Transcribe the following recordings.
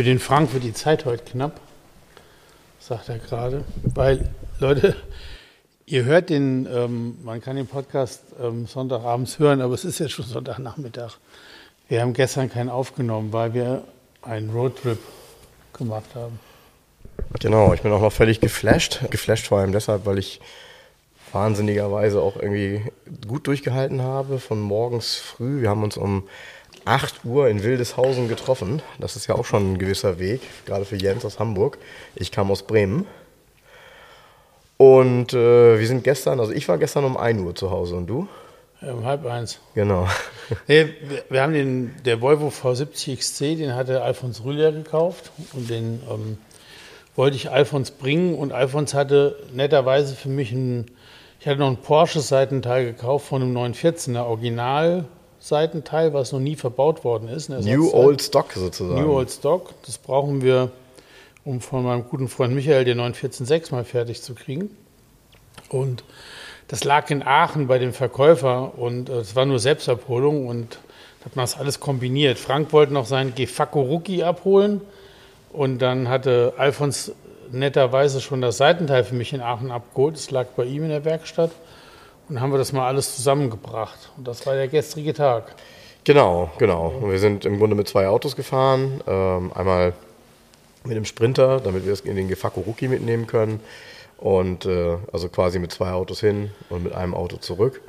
Für den Frank wird die Zeit heute knapp, sagt er gerade. Weil, Leute, ihr hört den, ähm, man kann den Podcast ähm, Sonntagabends hören, aber es ist ja schon Sonntagnachmittag. Wir haben gestern keinen aufgenommen, weil wir einen Roadtrip gemacht haben. Genau, ich bin auch noch völlig geflasht. Geflasht vor allem deshalb, weil ich wahnsinnigerweise auch irgendwie gut durchgehalten habe von morgens früh. Wir haben uns um 8 Uhr in Wildeshausen getroffen. Das ist ja auch schon ein gewisser Weg, gerade für Jens aus Hamburg. Ich kam aus Bremen. Und äh, wir sind gestern, also ich war gestern um 1 Uhr zu Hause und du? Um halb eins. Genau. Nee, wir, haben den, der Volvo V70 XC, den hatte Alfons Rüller gekauft und den ähm, wollte ich Alfons bringen und Alfons hatte netterweise für mich ein, ich hatte noch einen Porsche-Seitenteil gekauft von einem 914er Original Seitenteil, was noch nie verbaut worden ist. New Old Stock sozusagen. New Old Stock. Das brauchen wir, um von meinem guten Freund Michael den 914.6 mal fertig zu kriegen. Und das lag in Aachen bei dem Verkäufer und äh, es war nur Selbstabholung und hat man das alles kombiniert. Frank wollte noch seinen Gefacco Rookie abholen und dann hatte Alfons netterweise schon das Seitenteil für mich in Aachen abgeholt. Es lag bei ihm in der Werkstatt. Und haben wir das mal alles zusammengebracht. Und das war der gestrige Tag. Genau, genau. Und wir sind im Grunde mit zwei Autos gefahren. Ähm, einmal mit dem Sprinter, damit wir es in den Gefacco Rookie mitnehmen können. Und äh, also quasi mit zwei Autos hin und mit einem Auto zurück.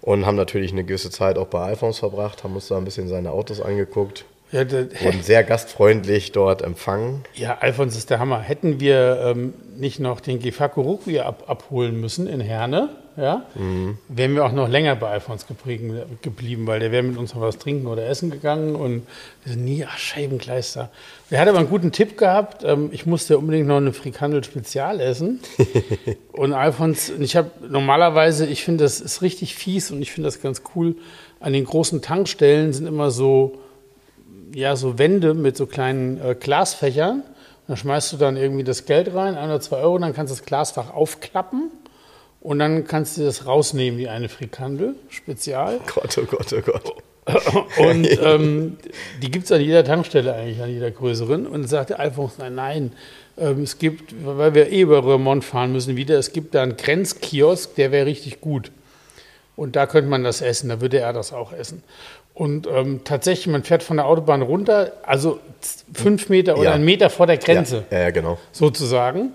Und haben natürlich eine gewisse Zeit auch bei Alphons verbracht, haben uns da ein bisschen seine Autos angeguckt. Ja, wurden sehr gastfreundlich dort empfangen. Ja, Alphons ist der Hammer. Hätten wir ähm, nicht noch den Gefacco Rookie ab, abholen müssen in Herne, ja, mhm. wären wir auch noch länger bei Alfons geblieben, weil der wäre mit uns noch was trinken oder essen gegangen und wir sind nie, ach, Scheibenkleister. Er hat aber einen guten Tipp gehabt, ähm, ich musste unbedingt noch eine Frikandel Spezial essen und Alfons, ich habe normalerweise, ich finde, das ist richtig fies und ich finde das ganz cool, an den großen Tankstellen sind immer so, ja, so Wände mit so kleinen äh, Glasfächern. Da schmeißt du dann irgendwie das Geld rein, ein oder zwei Euro, dann kannst du das Glasfach aufklappen und dann kannst du das rausnehmen wie eine Frikandel, spezial. Gott, oh Gott, oh Gott. Und ähm, die gibt es an jeder Tankstelle eigentlich, an jeder größeren. Und sagte Alfons, nein, nein, ähm, es gibt, weil wir eh über Remont fahren müssen wieder, es gibt da einen Grenzkiosk, der wäre richtig gut. Und da könnte man das essen, da würde er das auch essen. Und ähm, tatsächlich, man fährt von der Autobahn runter, also fünf Meter oder ja. einen Meter vor der Grenze. Ja, ja genau. Sozusagen.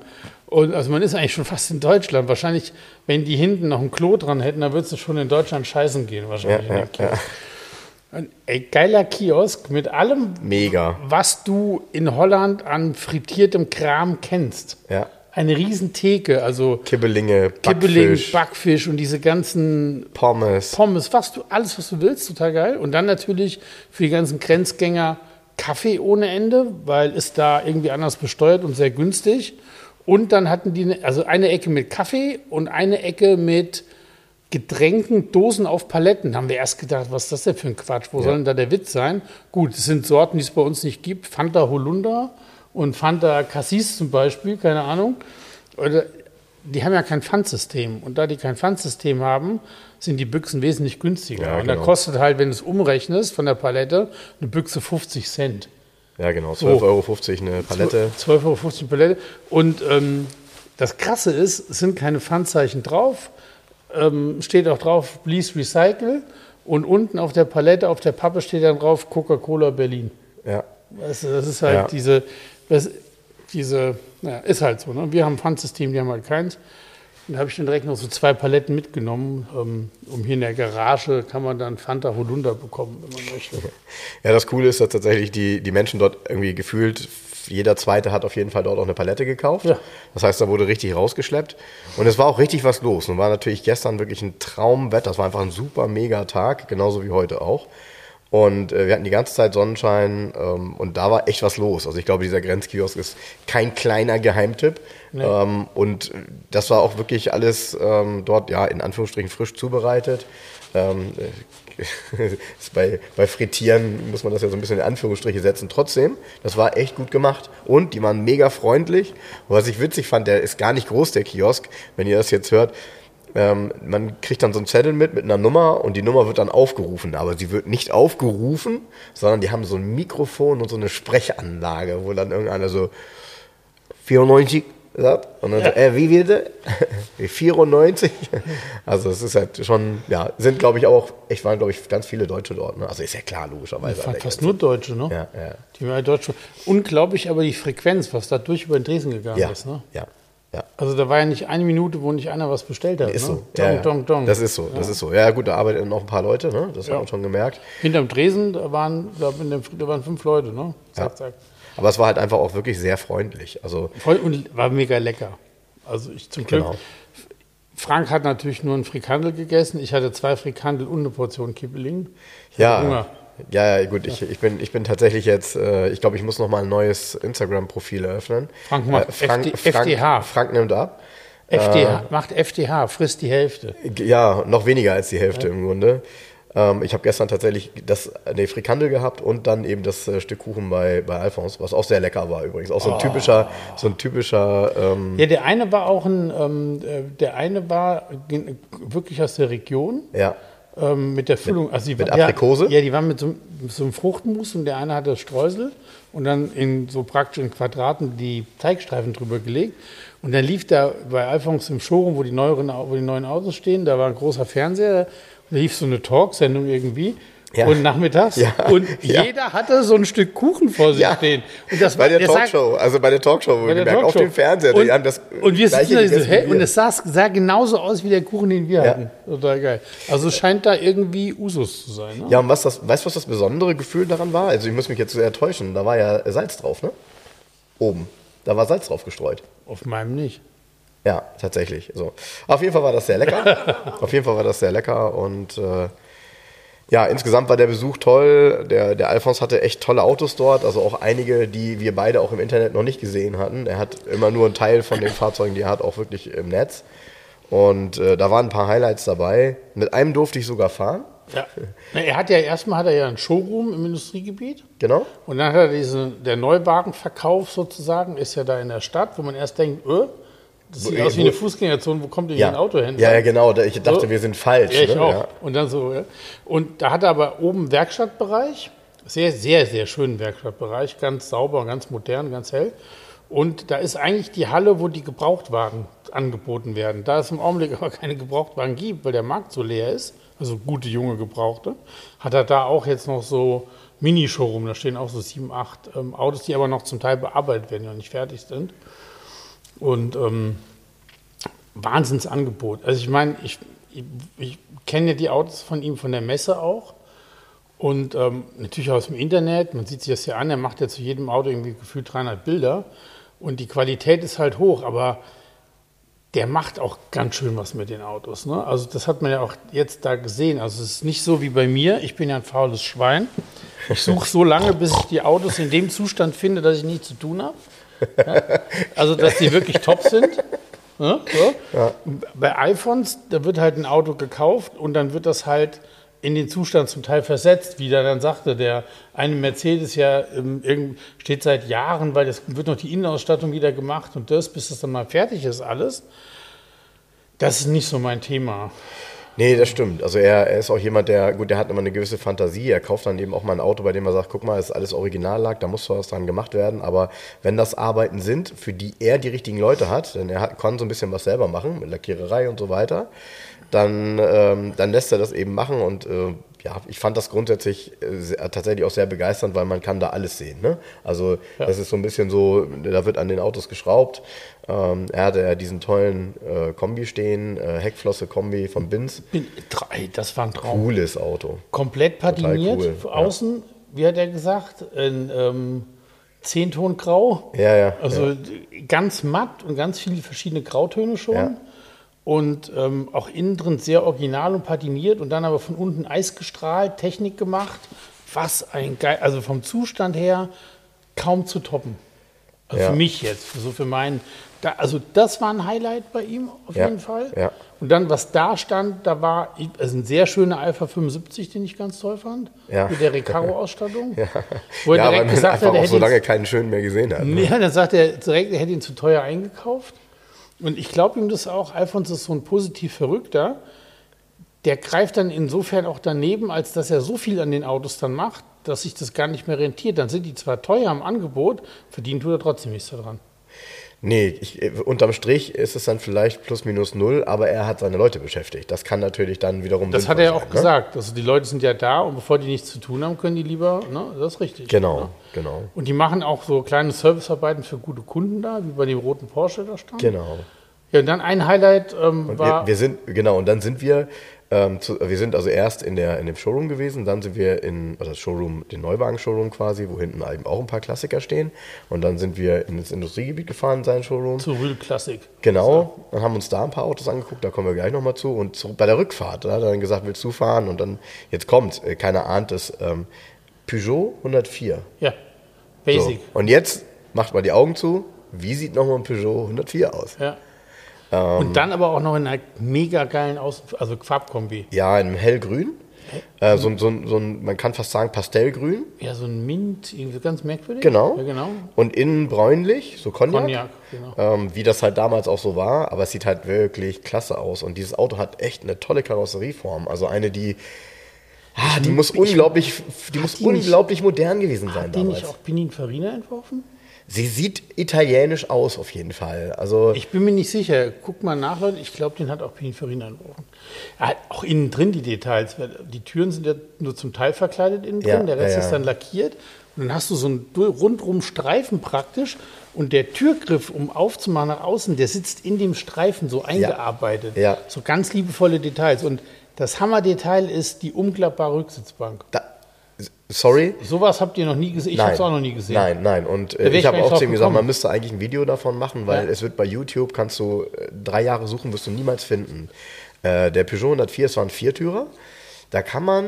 Und also man ist eigentlich schon fast in Deutschland. Wahrscheinlich, wenn die hinten noch ein Klo dran hätten, dann würdest du schon in Deutschland scheißen gehen, wahrscheinlich. Ja, ja, ein ey, geiler Kiosk mit allem, Mega. was du in Holland an frittiertem Kram kennst. Ja. Eine Riesentheke, also Kibbelinge, Kibbeling, Backfisch. Backfisch und diese ganzen Pommes. Pommes, was du, alles, was du willst, total geil. Und dann natürlich für die ganzen Grenzgänger Kaffee ohne Ende, weil es da irgendwie anders besteuert und sehr günstig. Und dann hatten die also eine Ecke mit Kaffee und eine Ecke mit Getränken, Dosen auf Paletten. Da haben wir erst gedacht, was ist das denn für ein Quatsch? Wo ja. soll denn da der Witz sein? Gut, es sind Sorten, die es bei uns nicht gibt. Fanta Holunder und Fanta Cassis zum Beispiel, keine Ahnung. Oder, die haben ja kein Pfandsystem. Und da die kein Pfandsystem haben, sind die Büchsen wesentlich günstiger. Ja, und da genau. kostet halt, wenn du es umrechnest von der Palette, eine Büchse 50 Cent. Ja, genau, 12,50 so. Euro eine Palette. 12,50 Euro eine Palette. Und ähm, das Krasse ist, es sind keine Pfandzeichen drauf. Ähm, steht auch drauf, please recycle. Und unten auf der Palette, auf der Pappe steht dann drauf, Coca-Cola Berlin. Ja. Weißt du, das ist halt ja. diese, das, diese, ja, ist halt so. Ne? Wir haben ein Pfandsystem, die haben halt keins. Da habe ich dann direkt noch so zwei Paletten mitgenommen. Ähm, um hier in der Garage kann man dann Fanta Holunder bekommen, wenn man möchte. Ja, das Coole ist, dass tatsächlich die, die Menschen dort irgendwie gefühlt, jeder Zweite hat auf jeden Fall dort auch eine Palette gekauft. Ja. Das heißt, da wurde richtig rausgeschleppt. Und es war auch richtig was los. Und war natürlich gestern wirklich ein Traumwetter. Das war einfach ein super mega Tag, genauso wie heute auch. Und äh, wir hatten die ganze Zeit Sonnenschein ähm, und da war echt was los. Also ich glaube, dieser Grenzkiosk ist kein kleiner Geheimtipp. Nee. Ähm, und das war auch wirklich alles ähm, dort, ja, in Anführungsstrichen frisch zubereitet. Ähm, bei, bei Frittieren muss man das ja so ein bisschen in Anführungsstriche setzen. Trotzdem, das war echt gut gemacht. Und die waren mega freundlich. Und was ich witzig fand, der ist gar nicht groß, der Kiosk. Wenn ihr das jetzt hört, ähm, man kriegt dann so einen Zettel mit, mit einer Nummer und die Nummer wird dann aufgerufen. Aber sie wird nicht aufgerufen, sondern die haben so ein Mikrofon und so eine Sprechanlage, wo dann irgendeiner so 94 sagt. Und dann ja. so, äh, wie wird 94? Also es ist halt schon, ja, sind glaube ich auch, ich waren glaube ich ganz viele Deutsche dort. Ne? Also ist ja klar, logischerweise. Ja, fast nur Deutsche, ne? Ja, ja. Die waren Deutsche. Unglaublich aber die Frequenz, was da durch über den Dresen gegangen ja, ist, ne? Ja, ja. Also da war ja nicht eine Minute, wo nicht einer was bestellt hat. Ist ne? so. Dong, ja, dong, dong. Das ist so, das ist so. Ja gut, da arbeiten noch ein paar Leute, ne? das ja. hat man schon gemerkt. Hinterm Dresen, da waren, da, da waren fünf Leute, ne? Zack, zack. Aber es war halt einfach auch wirklich sehr freundlich. Also Voll und war mega lecker. Also ich zum Glück. Genau. Frank hat natürlich nur ein Frikandel gegessen. Ich hatte zwei Frikandel und eine Portion Kibbeling. Ich ja. Hunger. Ja, ja, gut, ich, ich, bin, ich bin tatsächlich jetzt, äh, ich glaube, ich muss noch mal ein neues Instagram-Profil eröffnen. Frank macht äh, Frank, FD, Frank, FDH. Frank nimmt ab. FDH, äh, macht FDH, frisst die Hälfte. Ja, noch weniger als die Hälfte ja. im Grunde. Ähm, ich habe gestern tatsächlich das nee, Frikandel gehabt und dann eben das äh, Stück Kuchen bei, bei Alphons, was auch sehr lecker war übrigens. Auch so ein oh. typischer, so ein typischer. Ähm, ja, der eine war auch ein, ähm, äh, der eine war wirklich aus der Region. Ja. Ähm, mit der Füllung. Mit, also die, mit Aprikose? Ja, ja, die waren mit so, mit so einem Fruchtmus und der eine hat das Streusel und dann in so praktisch in Quadraten die Teigstreifen drüber gelegt. Und dann lief da bei Alphons im Showroom, wo die, neueren, wo die neuen Autos stehen, da war ein großer Fernseher, da lief so eine Talksendung irgendwie. Ja. Und nachmittags. Ja. Und ja. jeder hatte so ein Stück Kuchen vor sich stehen. Und das bei der Talkshow, also bei der Talkshow, wo gemerkt, auf dem Fernseher. Und, haben das und wir sitzen da so, hä? Und es sah, sah genauso aus wie der Kuchen, den wir hatten. Total geil. Also scheint da irgendwie Usus zu sein. Ne? Ja, und was das, weißt du, was das besondere Gefühl daran war? Also ich muss mich jetzt sehr täuschen. Da war ja Salz drauf, ne? Oben. Da war Salz drauf gestreut. Auf meinem nicht. Ja, tatsächlich. So. Auf jeden Fall war das sehr lecker. Auf jeden Fall war das sehr lecker und äh, ja, insgesamt war der Besuch toll. Der, der Alphons hatte echt tolle Autos dort, also auch einige, die wir beide auch im Internet noch nicht gesehen hatten. Er hat immer nur einen Teil von den Fahrzeugen, die er hat, auch wirklich im Netz. Und äh, da waren ein paar Highlights dabei. Mit einem durfte ich sogar fahren. Ja. Er hat ja erstmal hat er ja ein Showroom im Industriegebiet. Genau. Und dann hat er diesen, der Neuwagenverkauf sozusagen, ist ja da in der Stadt, wo man erst denkt, öh, das sieht aus wie eine Fußgängerzone, wo kommt denn ja. hier ein Auto hin? Ja, ja, genau. Ich dachte, so. wir sind falsch. Ja, ich ne? auch. Ja. Und dann so, ja. Und da hat er aber oben Werkstattbereich, sehr, sehr, sehr schönen Werkstattbereich, ganz sauber, ganz modern, ganz hell. Und da ist eigentlich die Halle, wo die Gebrauchtwagen angeboten werden. Da es im Augenblick aber keine Gebrauchtwagen gibt, weil der Markt so leer ist, also gute junge Gebrauchte, hat er da auch jetzt noch so Mini-Showroom. Da stehen auch so sieben, acht ähm, Autos, die aber noch zum Teil bearbeitet werden, noch nicht fertig sind. Und ähm, Wahnsinnsangebot. Also ich meine, ich, ich, ich kenne ja die Autos von ihm von der Messe auch. Und ähm, natürlich aus dem Internet, man sieht sich das ja an, er macht ja zu jedem Auto irgendwie gefühlt 300 Bilder. Und die Qualität ist halt hoch, aber der macht auch ganz schön was mit den Autos. Ne? Also das hat man ja auch jetzt da gesehen. Also es ist nicht so wie bei mir, ich bin ja ein faules Schwein. Ich suche so lange, bis ich die Autos in dem Zustand finde, dass ich nichts zu tun habe. Ja? Also, dass die wirklich top sind. Ja, so. ja. Bei iPhones, da wird halt ein Auto gekauft und dann wird das halt in den Zustand zum Teil versetzt, wie der dann sagte, der eine Mercedes ja ähm, steht seit Jahren, weil es wird noch die Innenausstattung wieder gemacht und das, bis das dann mal fertig ist alles. Das ist nicht so mein Thema. Nee, das stimmt. Also er, er, ist auch jemand, der, gut, der hat immer eine gewisse Fantasie. Er kauft dann eben auch mal ein Auto, bei dem er sagt, guck mal, ist alles original lag, da muss was dran gemacht werden, aber wenn das Arbeiten sind, für die er die richtigen Leute hat, denn er hat, kann so ein bisschen was selber machen, mit Lackiererei und so weiter, dann, ähm, dann lässt er das eben machen und äh, ja, ich fand das grundsätzlich äh, tatsächlich auch sehr begeisternd, weil man kann da alles sehen. Ne? Also ja. das ist so ein bisschen so, da wird an den Autos geschraubt. Ähm, er hatte ja diesen tollen äh, Kombi stehen, äh, Heckflosse-Kombi von Binz. Bin, das war ein Traum. Cooles Auto. Komplett patiniert, cool. außen, ja. wie hat er gesagt, in ähm, Zehnton grau. Ja, ja. Also ja. ganz matt und ganz viele verschiedene Grautöne schon. Ja und ähm, auch innen drin sehr original und patiniert und dann aber von unten eisgestrahlt, Technik gemacht, Was ein geil, also vom Zustand her kaum zu toppen. Also Ja. Für mich jetzt, so für meinen. Da, also das war ein Highlight bei ihm auf Ja, jeden Fall. ja. Und dann, was da stand, da war also ein sehr schöner Alpha 75, den ich ganz toll fand. Ja. Mit der Recaro-Ausstattung. Wo er ja, weil direkt man gesagt einfach hat, er auch so ihn lange keinen schönen mehr gesehen hat. ne? ja, dann sagt er direkt, er hätte ihn zu teuer eingekauft. Und ich glaube ihm das auch. Alfons ist so ein positiv Verrückter. Der greift dann insofern auch daneben, als dass er so viel an den Autos dann macht, dass sich das gar nicht mehr rentiert. Dann sind die zwar teuer im Angebot, verdient tut er trotzdem nichts daran. Nee, ich, äh, unterm Strich ist es dann vielleicht plus minus null, aber er hat seine Leute beschäftigt. Das kann natürlich dann wiederum. Das hat er ja auch ne? gesagt. Also die Leute sind ja da und bevor die nichts zu tun haben, können die lieber, ne? das ist richtig. Genau, Ne? genau. Und die machen auch so kleine Servicearbeiten für gute Kunden da, wie bei dem roten Porsche da stand. Genau. Ja, und dann ein Highlight ähm, war. wir, wir sind, genau, und dann sind wir, ähm, zu, wir sind also erst in, der, in dem Showroom gewesen, dann sind wir in, also Showroom, den Neuwagen-Showroom quasi, wo hinten eben auch ein paar Klassiker stehen. Und dann sind wir ins Industriegebiet gefahren, in sein Showroom. Zu Real Classic. Genau, und haben uns da ein paar Autos angeguckt, da kommen wir gleich nochmal zu. Und zu, bei der Rückfahrt, da hat er dann gesagt, willst du fahren? Und dann, jetzt kommt, äh, keiner ahnt es, ähm, Peugeot 104. Ja, So. Basic. Und jetzt macht mal die Augen zu, wie sieht nochmal ein Peugeot 104 aus? Ja. Ähm. Und dann aber auch noch in einer mega geilen Aus also Farbkombi. Ja, in hellgrün. Äh, so, ein- so, so ein, man kann fast sagen Pastellgrün. Ja, so ein Mint, irgendwie ganz merkwürdig. Genau. Ja, genau. Und innen bräunlich, so Cognac. Cognac, genau. Ähm, wie das halt damals auch so war, aber es sieht halt wirklich klasse aus. Und dieses Auto hat echt eine tolle Karosserieform. Also eine, die, ah, die muss unglaublich, die muss die unglaublich modern gewesen sein Hat die damals. nicht auch Pininfarina entworfen? Sie sieht italienisch aus auf jeden Fall. Also Ich bin mir nicht sicher. Guck mal nach, Leute. Ich glaube, den hat auch Pininfarina entworfen. Er hat auch innen drin die Details. Die Türen sind ja nur zum Teil verkleidet innen drin. Ja, der Rest ja, ja. ist dann lackiert. Und dann hast du so einen rundrum Streifen praktisch. Und der Türgriff, um aufzumachen nach außen, der sitzt in dem Streifen so eingearbeitet. Ja. So ganz liebevolle Details. Und das Hammerdetail ist die umklappbare Rücksitzbank. da, sorry. Sowas habt ihr noch nie gesehen. Ich habe es auch noch nie gesehen. Nein, nein. Und äh, ich habe auch zu ihm gesagt, man müsste eigentlich ein Video davon machen, weil Ja. es wird bei YouTube, kannst du äh, drei Jahre suchen, wirst du niemals finden. Äh, der Peugeot 104, es war ein Viertürer. Da kann man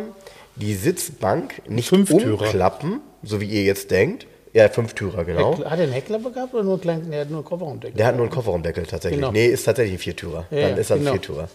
die Sitzbank nicht Fünftürer. umklappen, so wie ihr jetzt denkt. Ja, Fünftürer, genau. Hat er einen Heckklappe gehabt oder nur einen kleinen, der hat nur einen Kofferraumdeckel? Der hat nur einen Kofferraumdeckel tatsächlich. Genau. Nee, ist tatsächlich ein Viertürer. Ja, Dann ja, ist er ein genau. Viertürer.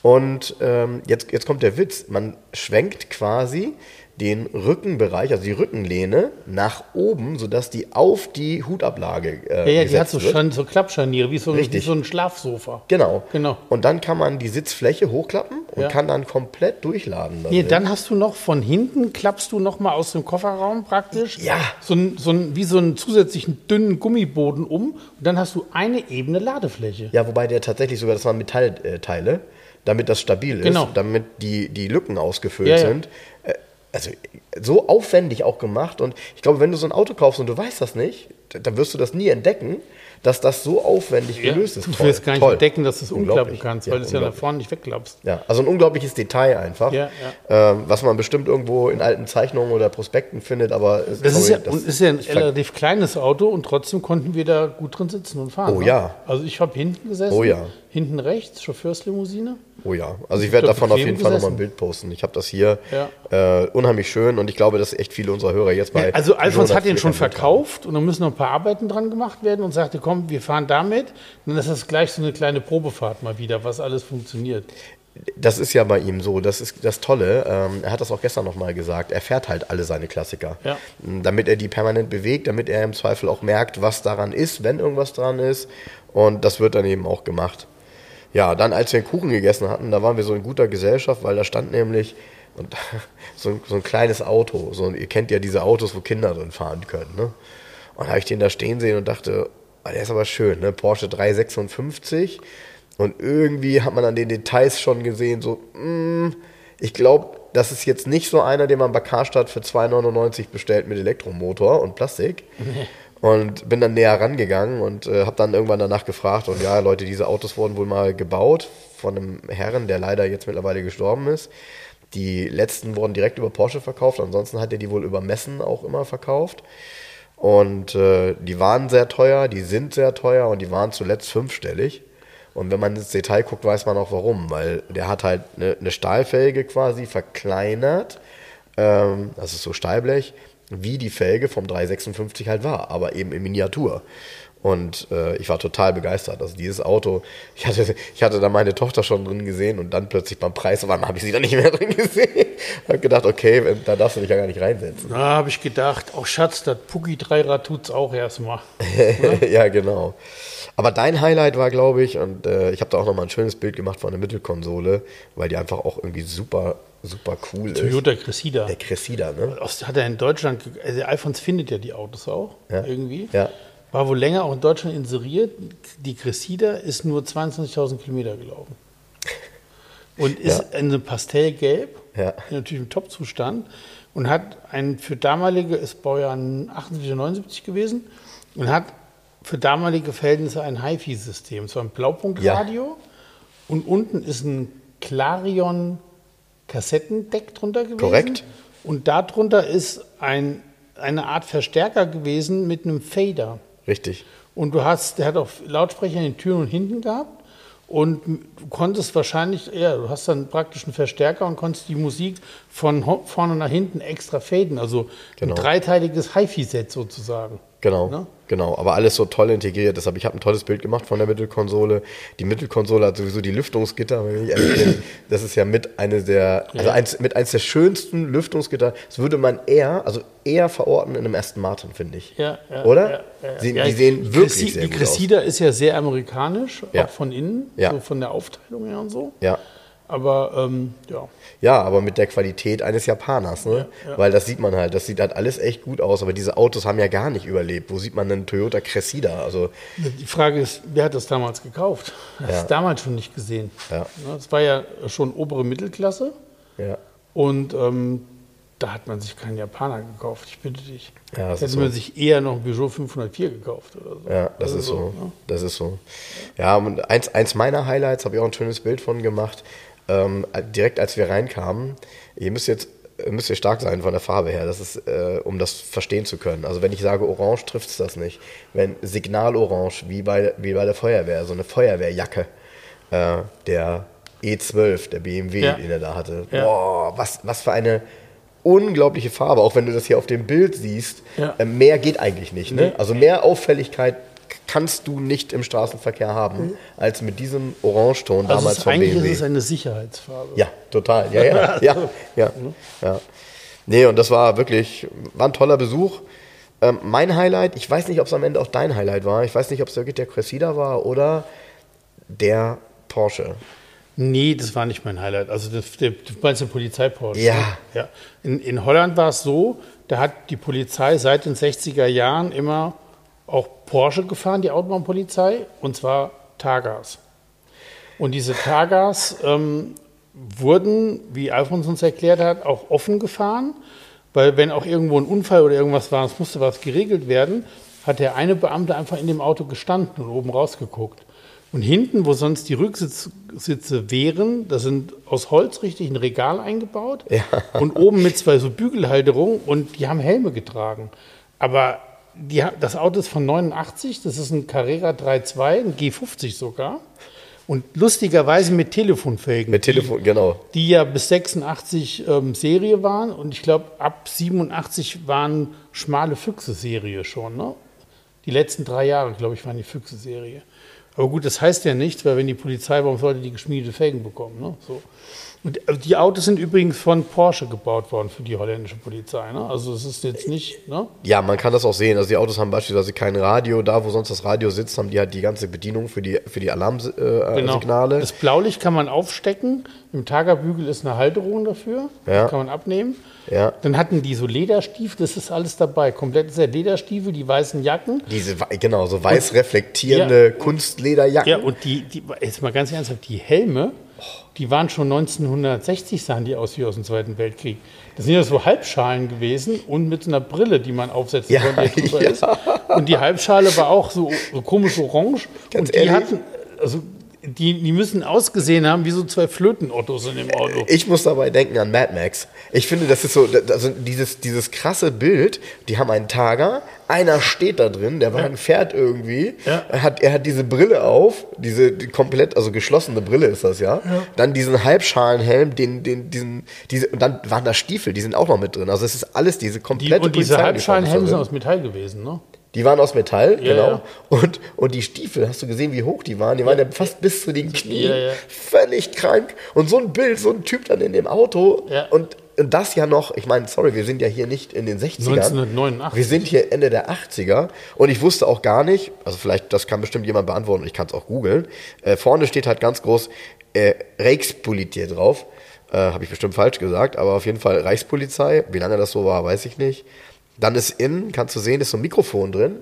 Und ähm, jetzt, jetzt kommt der Witz. Man schwenkt quasi den Rückenbereich, also die Rückenlehne, nach oben, sodass die auf die Hutablage äh, Ja, ja, die hat so, wird. So Klappscharniere, wie so, ein- wie so ein Schlafsofa. Genau. Genau. Und dann kann man die Sitzfläche hochklappen und Ja. kann dann komplett durchladen. Nee, dann hast du noch von hinten, klappst du noch mal aus dem Kofferraum praktisch, Ja. so ein, so ein, wie so einen zusätzlichen dünnen Gummiboden um und dann hast du eine ebene Ladefläche. Ja, wobei der tatsächlich sogar, das waren Metallteile, damit das stabil ist, Genau. damit die, die Lücken ausgefüllt ja. sind. Äh, Also so aufwendig auch gemacht. Und ich glaube, wenn du so ein Auto kaufst und du weißt das nicht, d- dann wirst du das nie entdecken, dass das so aufwendig gelöst ist. du Toll, wirst gar nicht toll. entdecken, dass du es umklappen Unglaublich. kannst, Ja, weil du es ja nach vorne nicht wegklappst. Ja, also ein unglaubliches Detail einfach, Ja, Ähm, was man bestimmt irgendwo in alten Zeichnungen oder Prospekten findet, aber äh, Das, ist, sorry, ja, und ist ja ein relativ kleines Auto und trotzdem konnten wir da gut drin sitzen und fahren. Oh ne? ja. Also ich habe hinten gesessen, Oh ja. hinten rechts, Chauffeurslimousine. Oh ja, also ich werde davon auf jeden Fall nochmal ein. Bild posten. Ich habe das hier Ja. äh, unheimlich schön und ich glaube, dass echt viele unserer Hörer jetzt bei. Also Alfons hat den schon 400 kein Bild verkauft und dann müssen noch ein paar Arbeiten dran gemacht werden und sagte, komm, wir fahren damit. Und dann ist das gleich so eine kleine Probefahrt mal wieder, was alles funktioniert. Das ist ja bei ihm so, das ist das Tolle. Ähm, er hat das auch gestern nochmal gesagt. Er fährt halt alle seine Klassiker. Ja. Damit er die permanent bewegt, damit er im Zweifel auch merkt, was daran ist, wenn irgendwas dran ist. Und das wird dann eben auch gemacht. Ja, dann als wir den Kuchen gegessen hatten, da waren wir so in guter Gesellschaft, weil da stand nämlich und, so, ein, so ein kleines Auto. So, ihr kennt ja diese Autos, wo Kinder drin fahren können. Ne? Und habe ich den da stehen sehen und dachte, ah, der ist aber schön, ne? Porsche 356. Und irgendwie hat man an den Details schon gesehen, so, mm, ich glaube, das ist jetzt nicht so einer, den man bei Karstadt für 2,99 bestellt mit Elektromotor und Plastik. Und bin dann näher rangegangen und äh, habe dann irgendwann danach gefragt. Und ja, Leute, diese Autos wurden wohl mal gebaut von einem Herren, der leider jetzt mittlerweile gestorben ist. Die letzten wurden direkt über Porsche verkauft. Ansonsten hat er die wohl über Messen auch immer verkauft. Und äh, die waren sehr teuer, die sind sehr teuer und die waren zuletzt fünfstellig. Und wenn man ins Detail guckt, weiß man auch warum, weil der hat halt eine, eine Stahlfelge quasi verkleinert ähm, das ist so Stahlblech, wie die Felge vom 356 halt war, aber eben in Miniatur. Und äh, ich war total begeistert. Also dieses Auto, ich hatte, ich hatte da meine Tochter schon drin gesehen und dann plötzlich beim Preis, wann habe ich sie da nicht mehr drin gesehen? habe gedacht, okay, da darfst du dich ja gar nicht reinsetzen. Da habe ich gedacht, oh Schatz, das Puggy Dreirad tut's auch erstmal. ja, genau. Aber dein Highlight war, glaube ich, und äh, ich habe da auch nochmal ein schönes Bild gemacht von der Mittelkonsole, weil die einfach auch irgendwie super, super cool Toyota ist. Cressida. Der Cressida, ne? Hat er in Deutschland, also Alfons findet ja die Autos auch Ja. irgendwie. Ja. War wohl länger auch in Deutschland inseriert. Die Cressida ist nur 22.000 Kilometer gelaufen. Und ist in einem Pastellgelb, Ja. natürlich im Top-Zustand und hat ein für damalige, ist Baujahr 78 oder 79 gewesen und hat für damalige Verhältnisse ein HiFi-System. So ein Blaupunktradio und unten ist ein Clarion Kassettendeck drunter gewesen. Korrekt. Und darunter ist ein, eine Art Verstärker gewesen mit einem Fader. Richtig. Und du hast, der hat auch Lautsprecher in den Türen und hinten gehabt. Und du konntest wahrscheinlich, ja, du hast dann praktisch einen Verstärker und konntest die Musik von vorne nach hinten extra faden. Also Genau. ein dreiteiliges HiFi-Set sozusagen. Genau, Ne? Genau. Aber alles so toll integriert. Deshalb, ich habe ein tolles Bild gemacht von der Mittelkonsole. Die Mittelkonsole hat sowieso die Lüftungsgitter. Bin, das ist ja mit eine der, also eins, mit eins der schönsten Lüftungsgitter. Das würde man eher, also eher verorten in einem Aston Martin, finde ich. Ja, ja, Oder? Ja, ja. die sehen Die wirklich Cressi- sehr Die gut Cressida ist ja sehr amerikanisch, auch von innen, so von der Aufteilung her und so. Ja. Aber ähm, ja, Ja, aber mit der Qualität eines Japaners, ne? Ja, ja. Weil das sieht man halt, das sieht halt alles echt gut aus, aber diese Autos haben ja gar nicht überlebt. Wo sieht man denn Toyota Cressida? Also, die Frage ist, wer hat das damals gekauft? Das Ja. ist damals schon nicht gesehen. Ja. Ne, Das war ja schon obere Mittelklasse ja. und ähm, da hat man sich keinen Japaner gekauft, ich bitte dich. Ja, das Hätte man so. sich eher noch ein Peugeot 504 gekauft oder so. Ja, das Also ist so. ne? Das ist so. Ja, und eins, eins meiner Highlights habe ich auch ein schönes Bild von gemacht. Ähm, direkt als wir reinkamen, ihr müsst jetzt müsst ihr stark sein von der Farbe her, das ist, äh, um das verstehen zu können. Also wenn ich sage Orange, trifft es das nicht. Wenn Signalorange, wie bei, wie bei der Feuerwehr, so eine Feuerwehrjacke, äh, der E12, der BMW, Ja. den er da hatte. Ja. Boah, was, was für eine unglaubliche Farbe, auch wenn du das hier auf dem Bild siehst. Ja. Äh, mehr geht eigentlich nicht. Ne? Nee. Also mehr Auffälligkeit kannst du nicht im Straßenverkehr haben, als mit diesem Orangeton Also damals vom eigentlich BMW. ist es eine Sicherheitsfarbe. ja, total. Ja, ja, ja, ja, ja. Nee, und das war wirklich, war ein toller Besuch. Ähm, mein Highlight, ich weiß nicht, ob es am Ende auch dein Highlight war. Ich weiß nicht, ob es wirklich der Cressida war oder der Porsche. Nee, das war nicht mein Highlight. Also das, der, du meinst den Polizeiporsche? Ja. ja. In, in Holland war es so, da hat die Polizei seit den 60er Jahren immer auch Porsche gefahren, die Autobahnpolizei, und zwar Targas. Und diese Targas ähm, wurden, wie Alfons uns erklärt hat, auch offen gefahren, weil wenn auch irgendwo ein Unfall oder irgendwas war, es musste was geregelt werden, hat der eine Beamte einfach in dem Auto gestanden und oben rausgeguckt. Und hinten, wo sonst die Rücksitze wären, da sind aus Holz richtig ein Regal eingebaut und oben mit zwei so Bügelhalterungen und die haben Helme getragen. Aber die, das Auto ist von 89, das ist ein Carrera 3.2, ein G50 sogar. Und lustigerweise mit Telefonfelgen. Mit Telefon, genau. Die ja bis 86 ähm, Serie waren und ich glaube ab 87 waren schmale Füchse-Serie schon. Ne? Die letzten drei Jahre, glaube ich, waren die Füchse-Serie. Aber gut, das heißt ja nichts, weil wenn die Polizei, warum sollte die geschmiedete Felgen bekommen? Ne? So. Und äh, die Autos sind übrigens von Porsche gebaut worden für die holländische Polizei. Ne? Also es ist jetzt nicht. Ne? Ja, man kann das auch sehen. Also die Autos haben beispielsweise kein Radio. Da, wo sonst das Radio sitzt, haben die halt die ganze Bedienung für die, für die Alarmsignale. Äh, Genau. Signale. Das Blaulicht kann man aufstecken. Im Tagerbügel ist eine Halterung dafür. Ja. Die kann man abnehmen. Ja. Dann hatten die so Lederstiefel, das ist alles dabei. Komplett sehr Lederstiefel, die weißen Jacken. Diese, genau, so weiß reflektierende Ja. Kunstlederjacken. Ja, und die, die, jetzt mal ganz ernsthaft, die Helme, die waren schon 1960, sahen die aus wie aus dem Zweiten Weltkrieg. Das sind ja so Halbschalen gewesen und mit so einer Brille, die man aufsetzen Ja, konnte, ja. Und die Halbschale war auch so, so komisch orange. Ganz und die ehrlich? hatten, also die, die müssen ausgesehen haben wie so zwei Flötenottos in dem Auto. Ich muss dabei denken an Mad Max. Ich finde, das ist so, also dieses, dieses krasse Bild, die haben einen Tager, einer steht da drin, der Wagen fährt irgendwie, Ja. er, hat, er hat diese Brille auf, diese die komplett, also geschlossene Brille ist das ja, dann diesen Halbschalenhelm, den, den, diesen, diese, und dann waren da Stiefel, die sind auch noch mit drin. Also es ist alles diese Die, komplette und diese Halbschalenhelme sind aus Metall gewesen, ne? Die waren aus Metall, Ja, genau. ja. Und, und die Stiefel, hast du gesehen, wie hoch die waren? Die waren ja fast bis zu den Knien. Völlig krank. Und so ein Bild, so ein Typ dann in dem Auto. Ja. Und, und das ja noch, ich meine, sorry, wir sind ja hier nicht in den 60ern. 1989. Wir sind hier Ende der 80er. Und ich wusste auch gar nicht, also vielleicht, das kann bestimmt jemand beantworten, ich kann es auch googeln. Äh, vorne steht halt ganz groß äh, Reichspolitie drauf. Äh, Habe ich bestimmt falsch gesagt, aber auf jeden Fall Reichspolizei. Wie lange das so war, weiß ich nicht. Dann ist innen, kannst du sehen, ist so ein Mikrofon drin.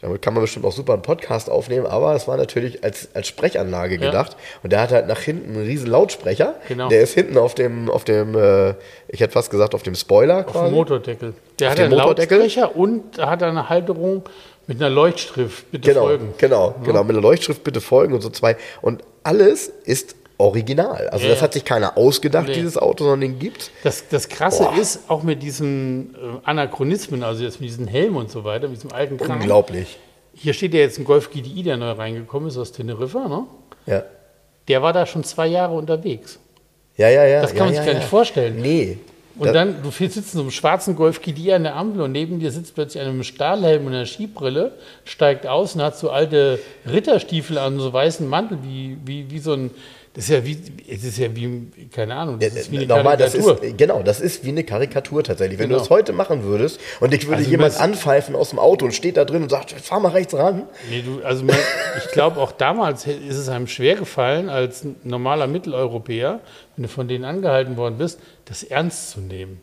Damit kann man bestimmt auch super einen Podcast aufnehmen, aber es war natürlich als, als Sprechanlage Ja. gedacht. Und der hat halt nach hinten einen riesen Lautsprecher. Genau. Der ist hinten auf dem, auf dem, äh, ich hätte fast gesagt, auf dem Spoiler Auf dem Motordeckel. Der hat dem einen Motordeckel? Lautsprecher und hat eine Halterung mit einer Leuchtschrift. Bitte Genau, folgen. genau, genau. Mit der Leuchtschrift bitte folgen und so zwei. Und alles ist original. Also Ja, das hat sich keiner ausgedacht, Nee. dieses Auto, sondern den gibt. Das, das Krasse Boah. ist, auch mit diesen äh, Anachronismen, also jetzt mit diesen Helmen und so weiter, mit diesem alten Kram. Unglaublich. Hier steht ja jetzt ein Golf GDI, der neu reingekommen ist aus Teneriffa, ne? Ja. Der war da schon zwei Jahre unterwegs. Ja, ja, ja. Das kann ja, man ja, sich gar ja. nicht vorstellen. Nee. Und Da- dann, du sitzt in so einem schwarzen Golf GDI an der Ampel und neben dir sitzt plötzlich einer mit einem Stahlhelm und einer Skibrille, steigt aus und hat so alte Ritterstiefel an, so weißen Mantel, wie, wie, wie so ein, das ist ja wie, es ist ja wie, keine Ahnung, das ist wie eine Nochmal, das Karikatur. ist, genau, das ist wie eine Karikatur tatsächlich. Wenn Genau. du das heute machen würdest und dich würde Also jemand das- anpfeifen aus dem Auto und steht da drin und sagt, fahr mal rechts ran. Nee, du, also man, ich glaube, auch damals ist es einem schwer gefallen, als normaler Mitteleuropäer, wenn du von denen angehalten worden bist, das ernst zu nehmen.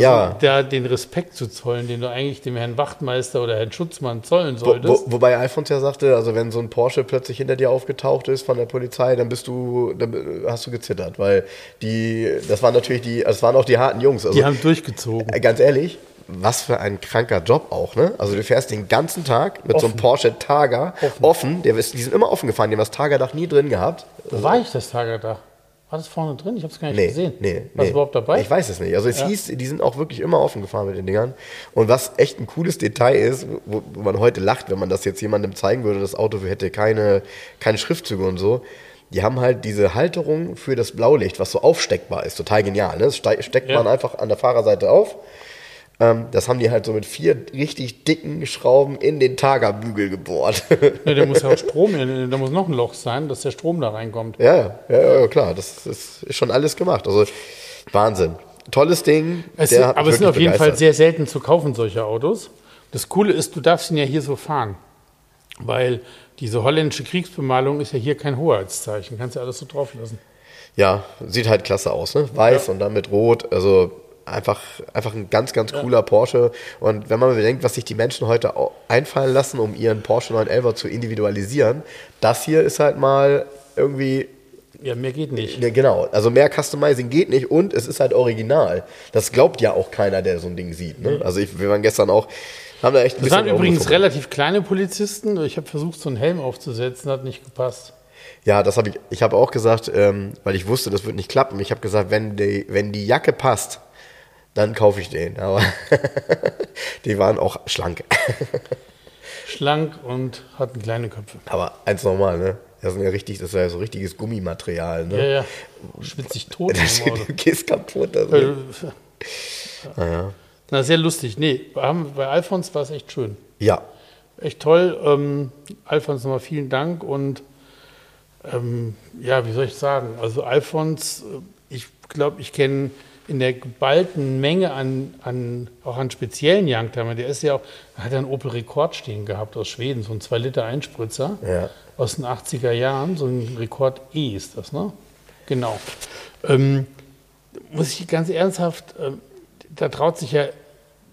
Ja. Da den Respekt zu zollen, den du eigentlich dem Herrn Wachtmeister oder Herrn Schutzmann zollen Wo, solltest. wo, wobei Alfons ja sagte, also wenn so ein Porsche plötzlich hinter dir aufgetaucht ist von der Polizei, dann bist du, dann hast du gezittert, weil die, das waren natürlich die, das waren auch die harten Jungs. Also, Die haben durchgezogen. Äh, Ganz ehrlich, was für ein kranker Job auch, ne? Also du fährst den ganzen Tag mit so einem Porsche Targa offen, der, ist- die sind immer offen gefahren, die haben das Targa-Dach nie drin gehabt. Wo war ich das Tagerdach? War das vorne drin? Ich habe es gar nicht Nee, gesehen. nee, War nee. überhaupt dabei? Ich weiß es nicht. Also es hieß, die sind auch wirklich immer offen gefahren mit den Dingern. Und was echt ein cooles Detail ist, wo, wo man heute lacht, wenn man das jetzt jemandem zeigen würde, das Auto hätte keine, keine Schriftzüge und so. Die haben halt diese Halterung für das Blaulicht, was so aufsteckbar ist. Total genial. Ne? Das ste- steckt Ja. man einfach an der Fahrerseite auf. Ähm, das haben die halt so mit vier richtig dicken Schrauben in den Targa-Bügel gebohrt. Nee, da muss ja auch Strom, da muss noch ein Loch sein, dass der Strom da reinkommt. ja, ja, ja, ja, klar. Das, das ist schon alles gemacht. Also Wahnsinn. Tolles Ding. Es Der sind, aber es sind auf jeden Fall begeistert. sehr selten zu kaufen, solche Autos. Das Coole ist, du darfst ihn ja hier so fahren. Weil diese holländische Kriegsbemalung ist ja hier kein Hoheitszeichen. Kannst ja alles so drauf lassen. Ja, sieht halt klasse aus, ne? Weiß und dann mit Rot. Also einfach, einfach ein ganz, ganz cooler Porsche. Und wenn man bedenkt, was sich die Menschen heute einfallen lassen, um ihren Porsche 911 zu individualisieren, das hier ist halt mal irgendwie Ja, mehr geht nicht. Ja, genau. Also mehr Customizing geht nicht und es ist halt original. Das glaubt ja auch keiner, der so ein Ding sieht. Ne? Also ich, wir waren gestern auch, haben da echt ein Das waren übrigens relativ kleine Polizisten. Ich habe versucht, so einen Helm aufzusetzen, hat nicht gepasst. Ja, das habe ich. Ich habe auch gesagt, ähm, weil ich wusste, das wird nicht klappen. Ich habe gesagt, wenn die, wenn die Jacke passt, dann kaufe ich den. Aber die waren auch schlank. Schlank und hatten kleine Köpfe. Aber eins nochmal, ne? Das sind ja richtig, das ist ja so richtiges Gummimaterial, Ja, ne? ja. Schwitzig tot Das, gehst kaputt. Also. Äh, Na, sehr lustig. Nee, bei Alfons war es echt schön. Ja, Echt toll. Ähm, Alfons, nochmal vielen Dank und ähm, ja, wie soll ich sagen? Also Alfons, äh, ich glaube, ich kenne in der geballten Menge an, an auch an speziellen Youngtimer, der ist ja auch, hat ja einen Opel Rekord stehen gehabt aus Schweden, so ein 2 Liter Einspritzer Ja. aus den 80er Jahren, so ein Rekord E ist das, ne? Genau. Ähm, muss ich ganz ernsthaft, ähm, da traut sich ja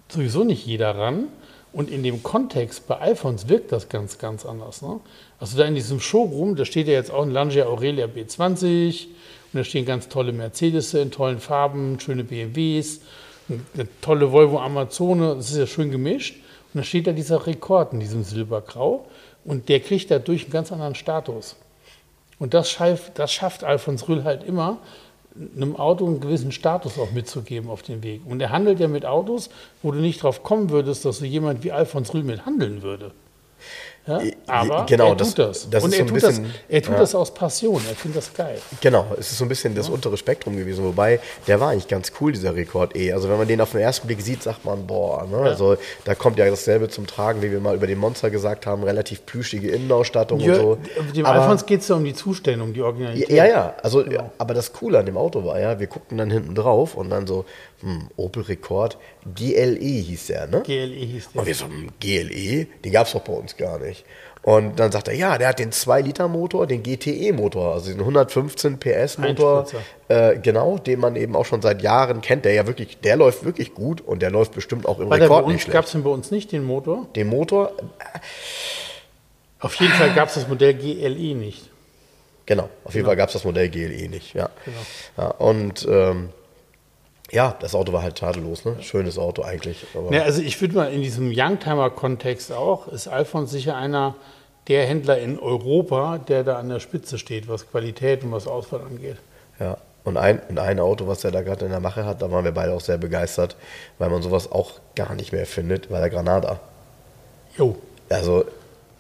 sowieso nicht jeder ran. Und in dem Kontext bei Alphons wirkt das ganz, ganz anders. Ne? Also da in diesem Showroom, da steht ja jetzt auch ein Langia Aurelia B20 und da stehen ganz tolle Mercedes in tollen Farben, schöne BMWs, eine tolle Volvo Amazone, das ist ja schön gemischt. Und da steht da dieser Rekord in diesem Silbergrau und der kriegt dadurch einen ganz anderen Status. Und das, schafft, das schafft Alfons Rüll halt immer, einem Auto einen gewissen Status auch mitzugeben auf den Weg. Und er handelt ja mit Autos, wo du nicht drauf kommen würdest, dass so jemand wie Alfons Rühl mit handeln würde. Ja, aber genau, er tut das. das- das und er so tut, bisschen- das, er tut ja. das aus Passion. Er findet das geil. Genau, es ist so ein bisschen das untere Spektrum gewesen, wobei der war eigentlich ganz cool, dieser Rekord eh. Also wenn man den auf den ersten Blick sieht, sagt man, boah, ne? also da kommt ja dasselbe zum Tragen, wie wir mal über den Monster gesagt haben, relativ plüschige Innenausstattung Ja, und so. Dem Aber- Alfons geht es ja um die Zustellung, die Originalität. Ja, ja, also, aber das Coole an dem Auto war ja, wir guckten dann hinten drauf und dann so, hm, Opel Rekord, GLE hieß der, ne? GLE hieß der. Und wir so, hm, GLE, den gab es doch bei uns gar nicht. Und dann sagt er, ja, der hat den 2-Liter-Motor, den GTE-Motor, also den 115 PS-Motor, äh, genau, den man eben auch schon seit Jahren kennt, der ja wirklich, der läuft wirklich gut und der läuft bestimmt auch im War der Rekord nicht schlecht. gab es denn bei uns nicht den Motor? Den Motor, Auf jeden Fall gab es das Modell GLE nicht. genau, auf jeden Fall gab es das Modell GLE nicht, ja. Genau. ja und ähm, ja, das Auto war halt tadellos, ne? Schönes Auto eigentlich. Aber Ja, also ich würde mal in diesem Youngtimer-Kontext auch, ist Alfons sicher einer der Händler in Europa, der da an der Spitze steht, was Qualität und was Auswahl angeht. Ja, und ein, und ein Auto, was er da gerade in der Mache hat, da waren wir beide auch sehr begeistert, weil man sowas auch gar nicht mehr findet, war der Granada. Jo, Also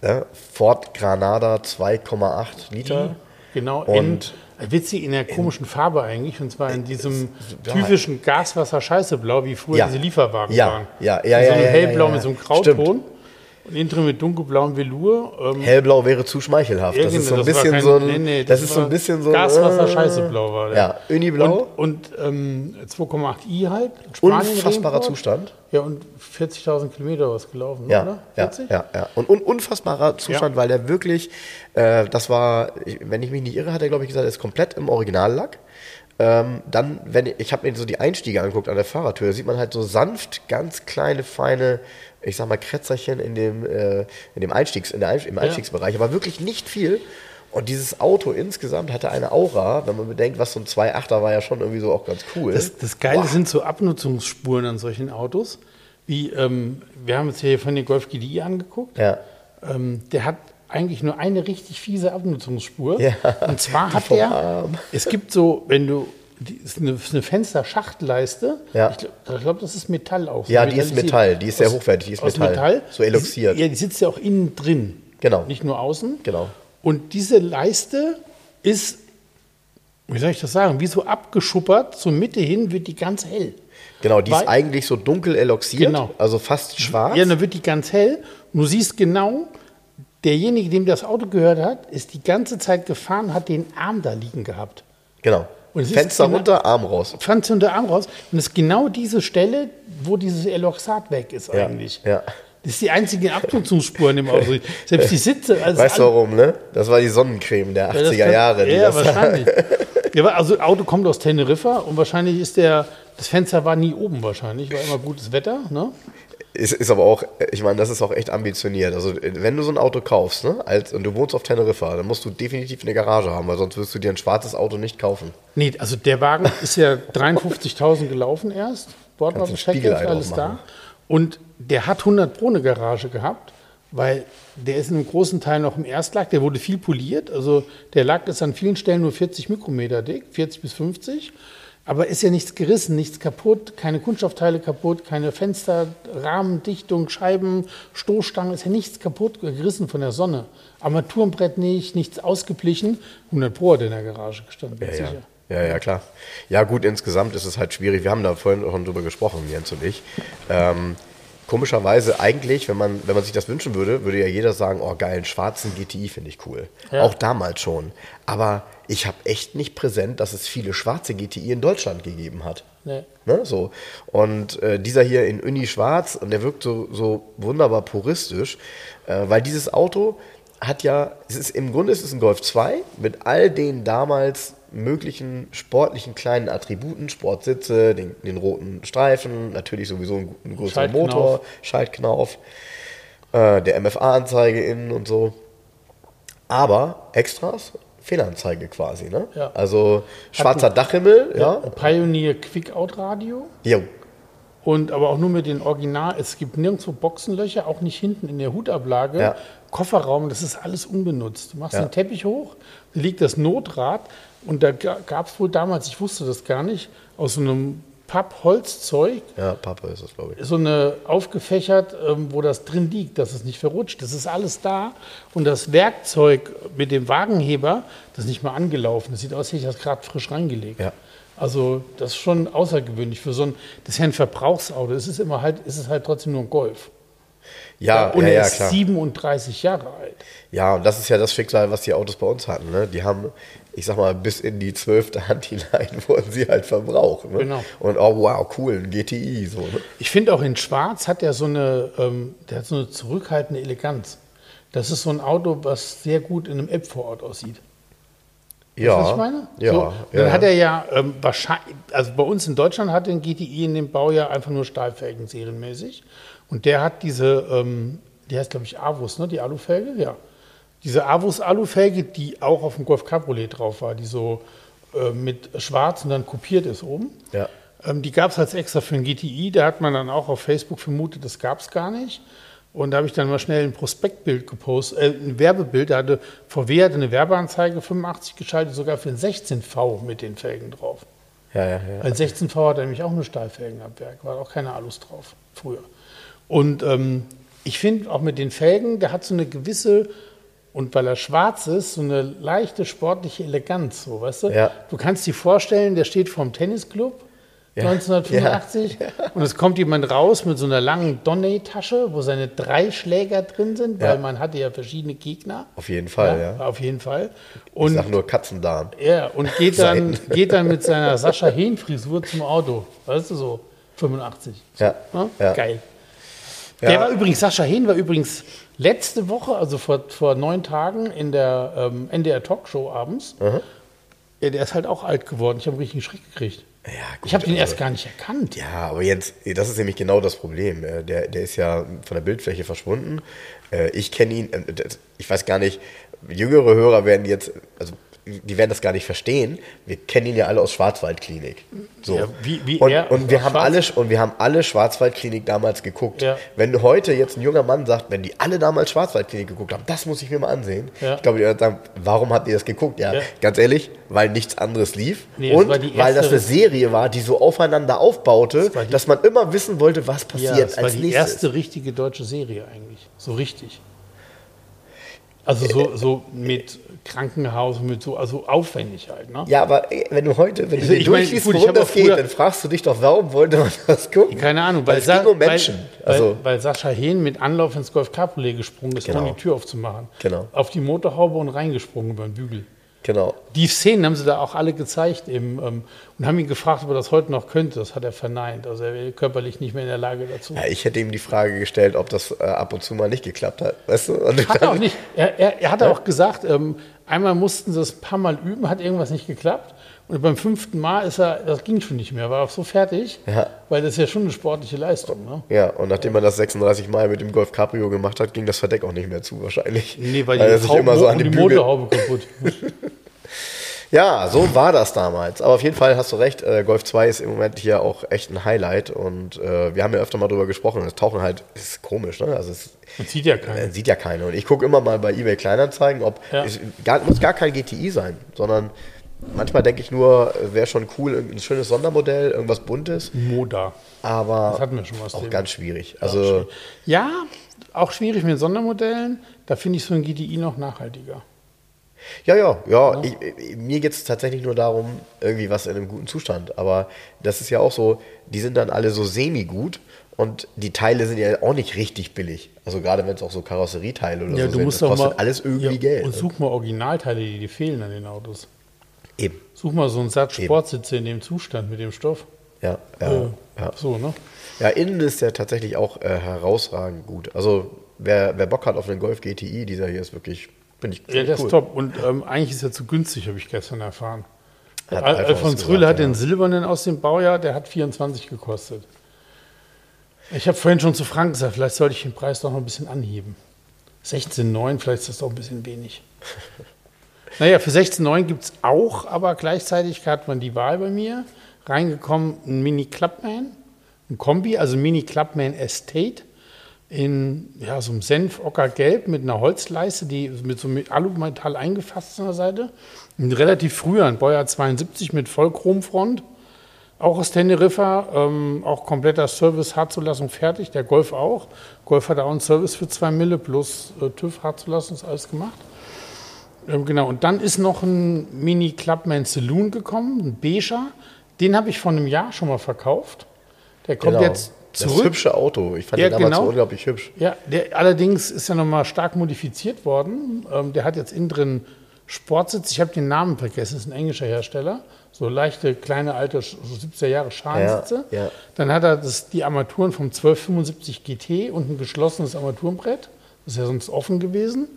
ja, Ford Granada 2,8 Liter. genau. Und witzig in der komischen Farbe eigentlich, und zwar in diesem ja. typischen Gaswasser-Scheiße-Blau, wie früher Ja. diese Lieferwagen Ja, waren. ja, ja, So ja, ein ja, hellblau ja, ja. mit so einem Stimmt. Und innen drin mit dunkelblauem Velour. Ähm, Hellblau wäre zu schmeichelhaft. Das ist so ein bisschen kein- so ein, nee, nee, das, ist so ein bisschen so Gaswasser äh, Scheißeblau war der. Ja, Uniblau. Und, und ähm, 2,8i halt. Unfassbarer. Zustand. Ja, und 40.000 Kilometer was gelaufen, Ja, oder? ja, 40? ja, ja. Und un unfassbarer Zustand, Ja. weil der wirklich, äh, das war, wenn ich mich nicht irre, hat er, glaube ich, gesagt, er ist komplett im Originallack. Ähm, dann, wenn ich, ich habe mir so die Einstiege angeguckt an der Fahrertür, da sieht man halt so sanft, ganz kleine, feine, ich sag mal, Krätzerchen in dem, äh, in dem Einstiegs, in der im Einstiegsbereich, aber wirklich nicht viel. Und dieses Auto insgesamt hatte eine Aura, wenn man bedenkt, was so ein 2.8er war ja schon irgendwie so auch ganz cool. Das, das Geile sind so Abnutzungsspuren an solchen Autos. Wie, ähm, wir haben uns hier von den Golf GDI angeguckt. ja. Ähm, der hat eigentlich nur eine richtig fiese Abnutzungsspur. Ja, Und zwar hat Arm. es gibt so, wenn du, die ist eine, ist eine Fensterschachtleiste. Ja. Ich glaube, glaub, das ist Metall auch. so Ja, die ist. Metall, die ist sehr Aus- hochwertig, die ist aus Metall. So eloxiert. Die, ja, die sitzt ja auch innen drin. Genau. Nicht nur außen. Genau. Und diese Leiste ist, wie soll ich das sagen, wie so abgeschuppert, zur Mitte hin wird die ganz hell. Genau, die ist Weil- eigentlich so dunkel eloxiert, Genau. also fast schwarz. Ja, dann wird die ganz hell. Und du siehst genau, derjenige, dem das Auto gehört hat, ist die ganze Zeit gefahren, hat den Arm da liegen gehabt. Genau. Und es ist Fenster genau- runter, Arm raus. Fand sie unter Arm raus. Und es ist genau diese Stelle, wo dieses Eloxat weg ist Ja, eigentlich. ja. Das ist die einzige Abnutzungsspur in dem Auto. Selbst die Sitze. Also Weißt du warum, ne? Das war die Sonnencreme der Ja, das 80er kann- Jahre. Ja, wahrscheinlich. ja, also Auto kommt aus Teneriffa und wahrscheinlich ist der, das Fenster war nie oben wahrscheinlich, war immer gutes Wetter, ne? Ist, ist aber auch, ich meine, das ist auch echt ambitioniert. Also, wenn du so ein Auto kaufst, ne, als, und du wohnst auf Teneriffa, dann musst du definitiv eine Garage haben, weil sonst wirst du dir ein schwarzes Auto nicht kaufen. Nee, also der Wagen ist ja 53.000 gelaufen erst. Bord war Kannst ein beschäftigt, Spiegelei alles da. Und der hat 100 Pro eine Garage gehabt, weil der ist in einem großen Teil noch im Erstlack. Der wurde viel poliert. Also der Lack ist an vielen Stellen nur 40 Mikrometer dick, 40 bis 50. Aber ist ja nichts gerissen, nichts kaputt, keine Kunststoffteile kaputt, keine Fenster, Rahmendichtung, Scheiben, Stoßstangen, ist ja nichts kaputt, gerissen von der Sonne. Armaturenbrett nicht, nichts ausgeplichen. 100 Pro hat in der Garage gestanden, Ja, sicher. ja. ja, ja, klar. Ja, gut, insgesamt ist es halt schwierig. Wir haben da vorhin schon drüber gesprochen, Jens und ich. Ähm, komischerweise eigentlich, wenn man, wenn man sich das wünschen würde, würde ja jeder sagen, oh geil, einen schwarzen GTI finde ich cool. Ja. Auch damals schon. Aber ich habe echt nicht präsent, dass es viele schwarze GTI in Deutschland gegeben hat. Nee. Ne, so. Und äh, dieser hier in Uni schwarz, und der wirkt so, so wunderbar puristisch, äh, weil dieses Auto hat ja, es ist im Grunde ist es ein Golf 2 mit all den damals möglichen sportlichen kleinen Attributen, Sportsitze, den, den roten Streifen, natürlich sowieso ein, ein größerer Schaltknauf. Motor, Schaltknauf, äh, der MFA-Anzeige innen und so. Aber Extras, Fehlanzeige quasi, ne? Ja. Also schwarzer Dachhimmel, ja. Pioneer Quick Out Radio. Jo. Und aber auch nur mit den Original. Es gibt nirgendwo Boxenlöcher, auch nicht hinten in der Hutablage. Ja. Kofferraum, das ist alles unbenutzt. Du machst Ja. den Teppich hoch, da liegt das Notrad und da gab es wohl damals, ich wusste das gar nicht, aus so einem Pappholzzeug Ja, Papa ist das, glaube ich. so eine aufgefächert, ähm, wo das drin liegt, dass es nicht verrutscht. Das ist alles da. Und das Werkzeug mit dem Wagenheber, das ist nicht mal angelaufen. Das sieht aus, als hätte ich das gerade frisch reingelegt. Ja. Also das ist schon außergewöhnlich für so ein, das ist ja ein Verbrauchsauto. Es ist immer halt, es ist halt trotzdem nur ein Golf. Ja, und ja, er ja, ist klar. 37 Jahre alt. Ja, und das ist ja das Schicksal, was die Autos bei uns hatten. Ne? Die haben, ich sag mal, bis in die zwölfte Hand hinein wurden sie halt verbraucht. Ne? Genau. Und oh wow, cool, ein GTI. So, ne? Ich finde auch in Schwarz hat er so eine, ähm, der hat so eine zurückhaltende Eleganz. Das ist so ein Auto, was sehr gut in einem App-Vorort aussieht. Ja, Weißt was ich meine? ja, So, ja. Dann hat er ja ähm, wahrscheinlich, also bei uns in Deutschland hat den GTI in dem Baujahr einfach nur Stahlfelgen serienmäßig. Und der hat diese, ähm, die heißt glaube ich Avus, ne? Die Alufelge, ja. Diese Avus Alufelge, die auch auf dem Golf Cabriolet drauf war, die so äh, mit schwarz und dann kopiert ist oben. Ja. Ähm, die gab es als extra für den GTI. Da hat man dann auch auf Facebook vermutet, das gab es gar nicht. Und da habe ich dann mal schnell ein Prospektbild gepostet, äh, ein Werbebild. Da hatte VW hatte eine Werbeanzeige 85 geschaltet, sogar für ein 16V mit den Felgen drauf. Ja, ja, ja. Ein 16V hat nämlich auch eine Stahlfelgen ab Werk, war auch keine Alus drauf früher. Und ähm, ich finde auch mit den Felgen, der hat so eine gewisse, und weil er schwarz ist, so eine leichte sportliche Eleganz, so, weißt du? Ja. Du kannst dir vorstellen, der steht vorm Tennisclub Ja. 1985 und es kommt jemand raus mit so einer langen Donny-Tasche, wo seine drei Schläger drin sind, weil Ja. man hatte ja verschiedene Gegner. Auf jeden Fall, ja. Auf jeden Fall. Ich Und sag nur Katzendarm. ja, und geht dann, geht dann mit seiner Sascha Hehn-Frisur zum Auto. Weißt du, so 85. Ja, Ne? ja. Geil. Ja. Der war übrigens, Sascha Hehn war übrigens letzte Woche, also vor, vor neun Tagen, in der ähm, NDR Talkshow abends. Ja, der ist halt auch alt geworden. Ich habe einen richtigen Schreck gekriegt. Ja, gut, Ich habe den also- erst gar nicht erkannt. Ja, aber Jens, das ist nämlich genau das Problem. Äh, Der, der ist ja von der Bildfläche verschwunden. Äh, Ich kenne ihn, äh, ich weiß gar nicht, jüngere Hörer werden jetzt, also die werden das gar nicht verstehen. Wir kennen ihn ja alle aus Schwarzwaldklinik. So. Ja, wie- wie und, und wir haben alle und wir haben alle Schwarzwaldklinik damals geguckt. Ja. Wenn heute jetzt ein junger Mann sagt, wenn die alle damals Schwarzwaldklinik geguckt haben, das muss ich mir mal ansehen. Ja. Ich glaube, die werden sagen, warum habt ihr das geguckt? Ja, ganz ehrlich, weil nichts anderes lief Nee, und war die weil das eine Serie war, die so aufeinander aufbaute, war die- dass man immer wissen wollte, was passiert das war als die nächstes. erste richtige deutsche Serie eigentlich. So richtig. Also so, so mit Krankenhaus, mit so, also aufwendig halt. Ne? Ja, aber ey, wenn du heute, wenn du Ich- mein, durchliest, gut, worum das geht, dann fragst du dich doch, warum wollte man das gucken? Keine Ahnung, weil weil, es Sa- um Menschen. Weil, also, weil, weil Sascha Hehn mit Anlauf ins Golf Cabriolet gesprungen ist, Genau. ohne die Tür aufzumachen. Genau. Auf die Motorhaube und reingesprungen über den Bügel. Genau. Die Szenen haben sie da auch alle gezeigt im, ähm, und haben ihn gefragt, ob er das heute noch könnte. Das hat er verneint. Also er wäre körperlich nicht mehr in der Lage dazu. Ja, ich hätte ihm die Frage gestellt, ob das äh, ab und zu mal nicht geklappt hat. Weißt du? Und Hat er auch nicht. Er, er, er hat auch gesagt, ähm, einmal mussten sie es ein paar Mal üben, hat irgendwas nicht geklappt. Und beim fünften Mal ist er, das ging schon nicht mehr, war auch so fertig, Ja. weil das ist ja schon eine sportliche Leistung. Ne? Ja, und nachdem man das 36 Mal mit dem Golf Cabrio gemacht hat, ging das Verdeck auch nicht mehr zu wahrscheinlich. Nee, weil, er die, sich immer so an die Bügel Motorhaube kaputt. Ja, so war das damals. Aber auf jeden Fall hast du recht, äh, Golf 2 ist im Moment hier auch echt ein Highlight und äh, wir haben ja öfter mal drüber gesprochen. Es tauchen halt, ist komisch, ne? Also es Man sieht ja äh, keinen. sieht ja keiner. Und ich gucke immer mal bei eBay Kleinanzeigen, ob Ja. es gar, muss gar kein GTI sein, sondern manchmal denke ich nur, wäre schon cool, ein schönes Sondermodell, irgendwas Buntes, Moda. aber Das hatten wir schon mal das auch Thema. ganz schwierig. Also Ja, auch schwierig mit Sondermodellen. Da finde ich so ein GTI noch nachhaltiger. Ja, ja, ja. Ich, ich, mir geht es tatsächlich nur darum, irgendwie was in einem guten Zustand. Aber das ist ja auch so, die sind dann alle so semi-gut und die Teile sind ja auch nicht richtig billig. Also gerade wenn es auch so Karosserieteile oder Ja, so du sind, musst das kostet mal alles irgendwie ja, Geld. Und such mal Originalteile, die dir fehlen an den Autos. Eben. Such mal so einen Satz Eben. Sportsitze in dem Zustand mit dem Stoff. Ja, ja, Äh, ja. So, ne? ja, innen ist der tatsächlich auch äh, herausragend gut. Also wer, wer Bock hat auf einen Golf GTI, dieser hier ist wirklich, finde ich, Ja, der ist top. Und ähm, eigentlich ist er zu günstig, habe ich gestern erfahren. Hat Al Alfons Rühle hat ja. den silbernen aus dem Baujahr, der hat 24 gekostet. Ich habe vorhin schon zu Frank gesagt, vielleicht sollte ich den Preis doch noch ein bisschen anheben. 16,9, vielleicht ist das doch ein bisschen wenig. naja, für 16,9 gibt es auch, aber gleichzeitig hat man die Wahl bei mir. Reingekommen ein Mini Clubman, ein Kombi, also Mini Clubman Estate in ja, so einem Senf-Ockergelb mit einer Holzleiste, die mit so einem Alumetall eingefasst an der Seite. Ein relativ früher, ein Baujahr 72 mit Vollchromfront. Auch aus Teneriffa, ähm, auch kompletter Service, Hartzulassung fertig. Der Golf auch. Golf hat auch einen Service für zwei Mille plus äh, TÜV, Hartzulassung, ist alles gemacht. Ähm, genau, und dann ist noch ein Mini Clubman Saloon gekommen, ein Beiger. Den habe ich vor einem Jahr schon mal verkauft. Der kommt Genau. jetzt zurück. Das hübsche Auto. Ich fand Ja, den damals genau. so unglaublich hübsch. Ja, der allerdings ist ja nochmal stark modifiziert worden. Ähm, der hat jetzt innen drin Sportsitz. Ich habe den Namen vergessen, ist ein englischer Hersteller. So leichte, kleine, alte, so 70er Jahre Schalensitze. Ja, ja. Dann hat er das, die Armaturen vom 1275 GT und ein geschlossenes Armaturenbrett. Das ist ja sonst offen gewesen.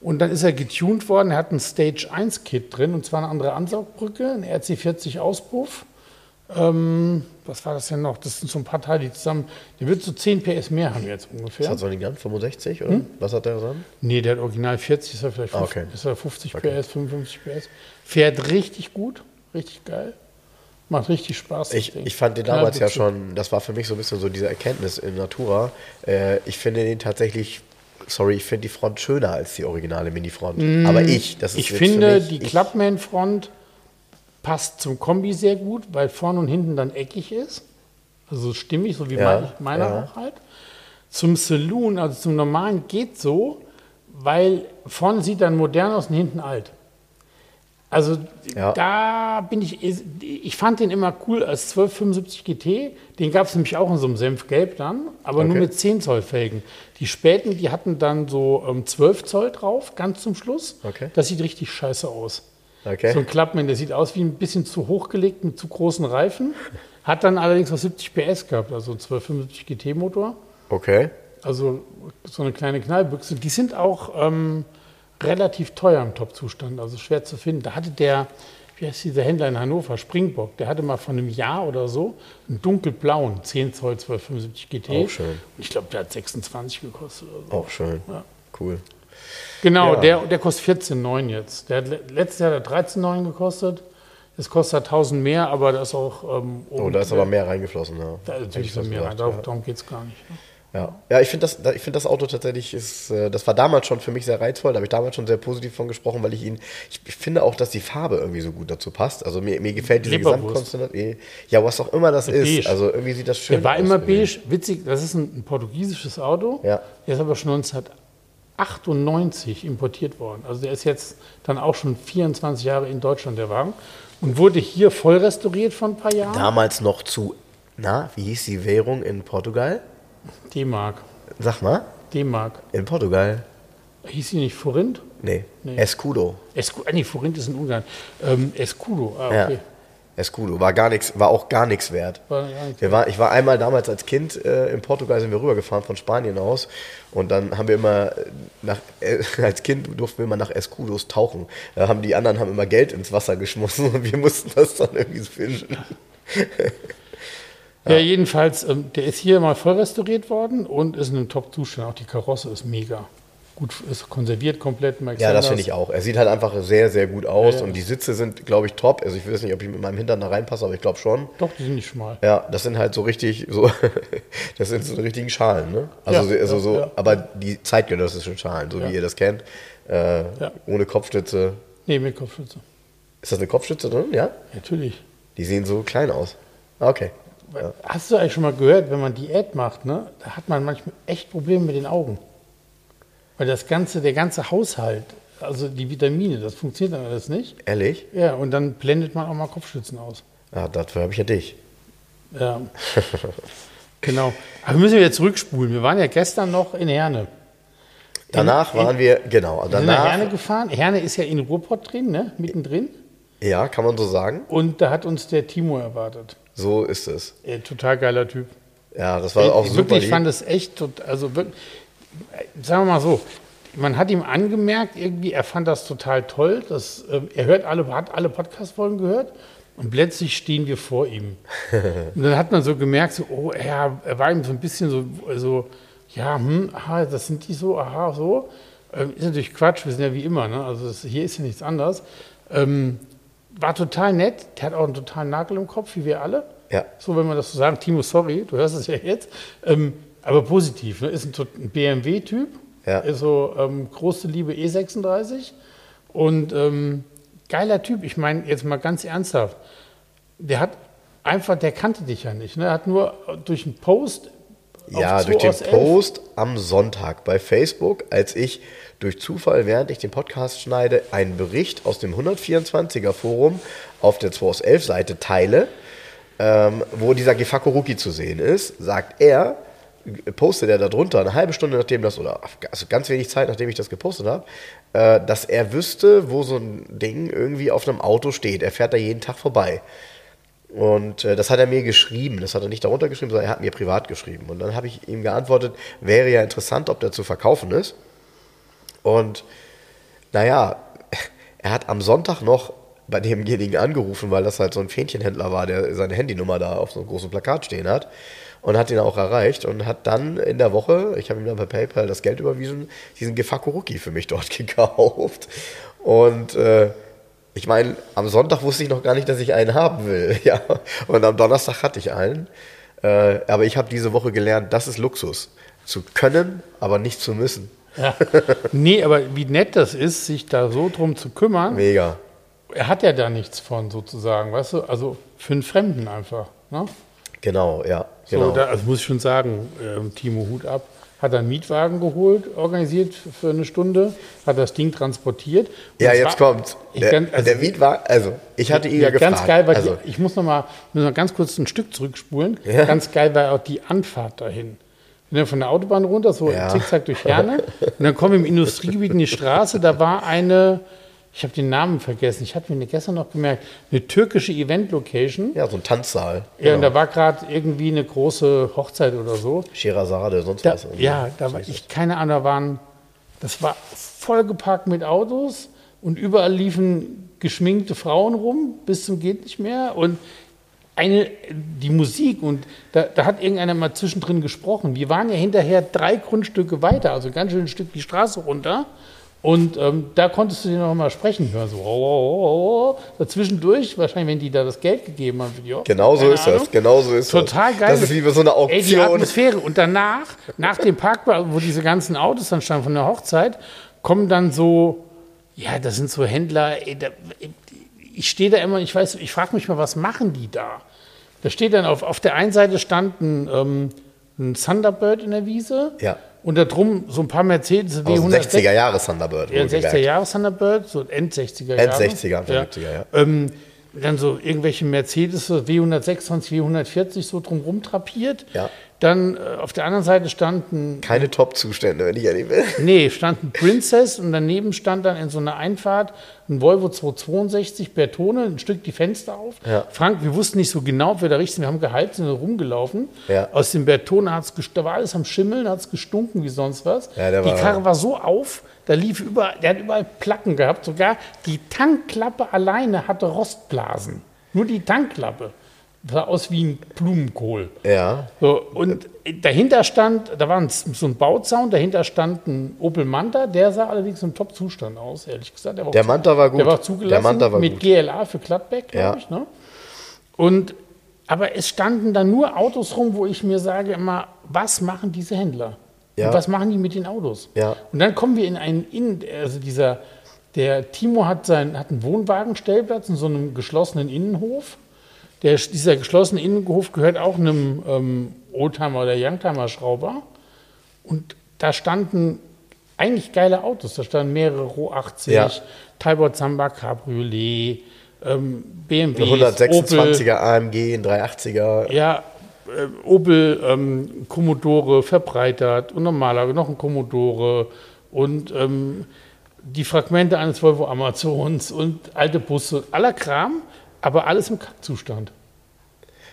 Und dann ist er getuned worden. Er hat ein Stage 1 Kit drin und zwar eine andere Ansaugbrücke, ein RC40 Auspuff. Ähm, was war das denn noch? Das sind so ein paar Teile, die zusammen. Der wird so 10 PS mehr haben wir jetzt ungefähr. Was hat so einen Gun? 65 Hm? oder? Was hat der dran? Nee, der hat original 40, ist er vielleicht Ah, 50, okay. ist er 50 Okay. PS, 55 PS. Fährt richtig gut, richtig geil. Macht richtig Spaß. Ich, ich fand den damals ja schon, das war für mich so ein bisschen so diese Erkenntnis in Natura. Äh, ich finde den tatsächlich, sorry, ich finde die Front schöner als die originale Mini-Front. Aber ich, das ist Mm, Ich finde, die Clubman-Front passt zum Kombi sehr gut, weil vorne und hinten dann eckig ist. Also stimmig, so wie Ja, mein, meiner ja. auch halt. Zum Saloon, also zum normalen, geht so, weil vorne sieht dann modern aus und hinten alt. Also Ja. da bin ich, ich fand den immer cool als 1275 GT. Den gab es nämlich auch in so einem Senfgelb dann, aber nur Okay. mit 10 Zoll Felgen. Die späten, die hatten dann so ähm, 12 Zoll drauf, ganz zum Schluss. Okay. Das sieht richtig scheiße aus. Okay. So ein Clubman, der sieht aus wie ein bisschen zu hochgelegt mit zu großen Reifen. Hat dann allerdings noch 70 PS gehabt, also 1275 GT-Motor. okay. Also so eine kleine Knallbüchse. Die sind auch ähm, relativ teuer im Top-Zustand, also schwer zu finden. Da hatte der, wie heißt dieser Händler in Hannover, Springbock, der hatte mal vor einem Jahr oder so einen dunkelblauen 10 Zoll 1275 GT. Auch schön. Und ich glaube, der hat 26 gekostet oder so. Auch schön. Ja. Cool. Genau, Ja. der, der kostet 14,9 jetzt. Der hat, le- letztes Jahr hat er 13,9 gekostet. Es kostet 1000 mehr, aber da ist auch. Ähm, Oh, da ist aber mehr reingeflossen. Ja. Da ist natürlich mehr. gesagt, Darum, ja. geht es gar nicht. ne? Ja, ja ich finde das, ich find das Auto tatsächlich, ist, äh, das war damals schon für mich sehr reizvoll, da habe ich damals schon sehr positiv von gesprochen, weil ich ihn, ich, ich finde auch, dass die Farbe irgendwie so gut dazu passt. Also mir, mir gefällt diese. Gesamtkonstellation. Ja, was auch immer das ist. Beige. Also irgendwie sieht das schön Der war aus. immer irgendwie. beige. Witzig, das ist ein, ein portugiesisches Auto. Ja. Der ist aber schon 1998 importiert worden. Also der ist jetzt dann auch schon 24 Jahre in Deutschland, der Wagen. Und wurde hier voll restauriert vor ein paar Jahren. Damals noch zu, na, wie hieß die Währung in Portugal? D-Mark. Sag mal, D-Mark. in Portugal? Hieß die nicht Forint? Nee, Nee. Escudo. Escu ah, nee, Forint ist in Ungarn. Ähm, Escudo, ah, Ja. okay. Escudo. War gar nichts, war auch gar nichts wert. War gar Wir war, ich war einmal damals als Kind äh, in Portugal, sind wir rübergefahren von Spanien aus. Und dann haben wir immer, äh, nach, äh, als Kind durften wir immer nach Escudos tauchen. Da haben die anderen haben immer Geld ins Wasser geschmissen und wir mussten das dann irgendwie fischen. Ja, jedenfalls, ähm, der ist hier mal voll restauriert worden und ist in einem Top-Zustand. Auch die Karosse ist mega. Gut, ist konserviert komplett. Mike Ja, das Sanders. finde ich auch. Er sieht halt einfach sehr, sehr gut aus Ja, ja. und die Sitze sind, glaube ich, top. Also ich weiß nicht, ob ich mit meinem Hintern da reinpasse, aber ich glaube schon. Doch, die sind nicht schmal. Ja, das sind halt so richtig, so, das sind so richtigen Schalen, ne? Also, Ja, also ja, so, ja. aber die zeitgenössischen Schalen, so Ja. wie ihr das kennt, äh, Ja. ohne Kopfstütze. Nee, mit Kopfschütze. Ist das eine Kopfstütze drin? Ja? Natürlich. Die sehen so klein aus. Ah, Okay. Ja. Hast du eigentlich schon mal gehört, wenn man Diät macht, ne, da hat man manchmal echt Probleme mit den Augen. Weil das ganze, der ganze Haushalt, also die Vitamine, das funktioniert dann alles nicht. Ehrlich? Ja, und dann blendet man auch mal Kopfschützen aus. Ja, dafür habe ich ja dich. Ja. genau. Aber wir müssen wieder zurückspulen. Wir waren ja gestern noch in Herne. Danach in, waren wir, genau, Wir sind nach Herne danach, gefahren. Herne ist ja in Ruhrpott drin, ne? mittendrin. ja, kann man so sagen. Und da hat uns der Timo erwartet. So ist es. Äh, total geiler Typ. Ja, das war auch ich super wirklich lieb. fand es echt, also wirklich, sagen wir mal so, man hat ihm angemerkt, irgendwie, er fand das total toll. Dass, äh, er hört alle, hat alle Podcast-Folgen gehört und plötzlich stehen wir vor ihm. und dann hat man so gemerkt, so, oh, er, er war ihm so ein bisschen so, so ja, hm, aha, das sind die so, aha, so. Ähm, ist natürlich Quatsch, wir sind ja wie immer, ne? also das, hier ist ja nichts anderes. Ähm, war total nett, der hat auch einen totalen Nagel im Kopf, wie wir alle. Ja. So, wenn man das so sagen. Timo, sorry, du hörst es ja jetzt. Ähm, aber positiv. Ne? Ist ein, ein BMW-Typ. Ja. Ist so ähm, große Liebe E36. Und ähm, geiler Typ. Ich meine, jetzt mal ganz ernsthaft. Der hat einfach, der kannte dich ja nicht. Ne? Er hat nur durch einen Post. Ja, 2 durch den aus 11 Post am Sonntag bei Facebook, als ich durch Zufall, während ich den Podcast schneide, einen Bericht aus dem 124er Forum auf der 2 aus 11 Seite teile, ähm, wo dieser Gefakoruki zu sehen ist, sagt er, postet er darunter, eine halbe Stunde nachdem das, oder also ganz wenig Zeit nachdem ich das gepostet habe, äh, dass er wüsste, wo so ein Ding irgendwie auf einem Auto steht. Er fährt da jeden Tag vorbei. Und äh, das hat er mir geschrieben. Das hat er nicht darunter geschrieben, sondern er hat mir privat geschrieben. Und dann habe ich ihm geantwortet, wäre ja interessant, ob der zu verkaufen ist. Und naja, er hat am Sonntag noch bei demjenigen angerufen, weil das halt so ein Fähnchenhändler war, der seine Handynummer da auf so einem großen Plakat stehen hat. Und hat ihn auch erreicht und hat dann in der Woche, ich habe ihm dann per PayPal das Geld überwiesen, diesen Gefakuruki für mich dort gekauft. Und äh, ich meine, am Sonntag wusste ich noch gar nicht, dass ich einen haben will. Ja. Und am Donnerstag hatte ich einen. Äh, aber ich habe diese Woche gelernt, das ist Luxus. Zu können, aber nicht zu müssen. Ja. nee, aber wie nett das ist, sich da so drum zu kümmern. Mega. Er hat ja da nichts von sozusagen, weißt du? Also für einen Fremden einfach. Ne? Genau, ja. So, Genau. da, also muss ich schon sagen, ähm, Timo Hut ab. Hat einen Mietwagen geholt, organisiert für eine Stunde, hat das Ding transportiert. Ja, jetzt war- kommt. Ich Der, kann- also- der Mietwagen, also ich hatte ihn ja gefragt. Ganz geil war also, die, ich muss noch mal, muss noch ganz kurz ein Stück zurückspulen. Ja. Ganz geil war auch die Anfahrt dahin. Wir sind von der Autobahn runter, so Ja. zickzack durch Herne. und dann kommen wir im Industriegebiet in die Straße. Da war eine, ich habe den Namen vergessen, ich habe mir gestern noch gemerkt, eine türkische Event-Location. ja, so ein Tanzsaal. Ja, und da war gerade irgendwie eine große Hochzeit oder so. Scheherazade, sonst Da, was. ja, da war ich, keine Ahnung, da waren, das war vollgepackt mit Autos und überall liefen geschminkte Frauen rum, bis zum geht nicht mehr. Und eine, die Musik, und da, da hat irgendeiner mal zwischendrin gesprochen. Wir waren ja hinterher drei Grundstücke weiter, also ganz schön ein Stück die Straße runter. Und ähm, da konntest du den noch mal sprechen hören, so oh, oh, oh, oh. dazwischendurch, wahrscheinlich, wenn die da das Geld gegeben haben für die Hochzeit, Genau so keine ist Ahnung. das. Genau so ist Total das. geil. Das ist wie bei so einer Ey, die Auktion. Atmosphäre. Und danach, nach dem Parkplatz, wo diese ganzen Autos dann standen von der Hochzeit, kommen dann so, ja, das sind so Händler. Ey, da, ich stehe da immer, ich weiß, ich frage mich mal, was machen die da? Da steht dann auf, auf der einen Seite stand ein, ähm, ein Thunderbird in der Wiese. Ja. Und da drum so ein paar Mercedes W106. 60er Jahre Thunderbird. Ja, wohlgemerkt. 60er Jahre Thunderbird, so End 60er Jahre. End 60er, Anfang 70er, ja. Ähm, dann so irgendwelche Mercedes, so W126, W140 so drumrum trapiert. Ja. Dann äh, auf der anderen Seite stand ein, Keine Top-Zustände, wenn ich ehrlich bin. nee, stand ein Princess und daneben stand dann in so einer Einfahrt ein Volvo 262 Bertone, ein Stück die Fenster auf. Ja. Frank, wir wussten nicht so genau, ob wir da richtig sind. Wir haben gehalten, sind rumgelaufen. Ja. Aus dem Bertone hat's da war alles am Schimmeln, hat es gestunken wie sonst was. Ja, die Karre war so auf, da lief überall, der hat überall Placken gehabt. Sogar die Tankklappe alleine hatte Rostblasen. Nur die Tankklappe. Sah aus wie ein Blumenkohl. Ja. So, und dahinter stand, da war ein, so ein Bauzaun, dahinter stand ein Opel Manta, der sah allerdings im Top-Zustand aus, ehrlich gesagt. Der, war Der Manta war gut. Der war zugelassen Der Manta war mit gut. GLA für Gladbeck, glaube Ja. ich. Ne? Und, aber es standen da nur Autos rum, wo ich mir sage immer, was machen diese Händler? Ja. Und was machen die mit den Autos? Ja. Und dann kommen wir in einen, in, also dieser, der Timo hat, sein, hat einen Wohnwagenstellplatz in so einem geschlossenen Innenhof. Der, dieser geschlossene Innenhof gehört auch einem ähm, Oldtimer oder Youngtimer-Schrauber. Und da standen eigentlich geile Autos. Da standen mehrere Ro 80, Ja. Talbot Samba Cabriolet, ähm, BMW, Ein 126er AMG, ein 380er. ja, äh, Opel, ähm, Commodore verbreitert und normaler, noch ein Commodore und ähm, die Fragmente eines Volvo Amazons und alte Busse, aller Kram, aber alles im Kackzustand.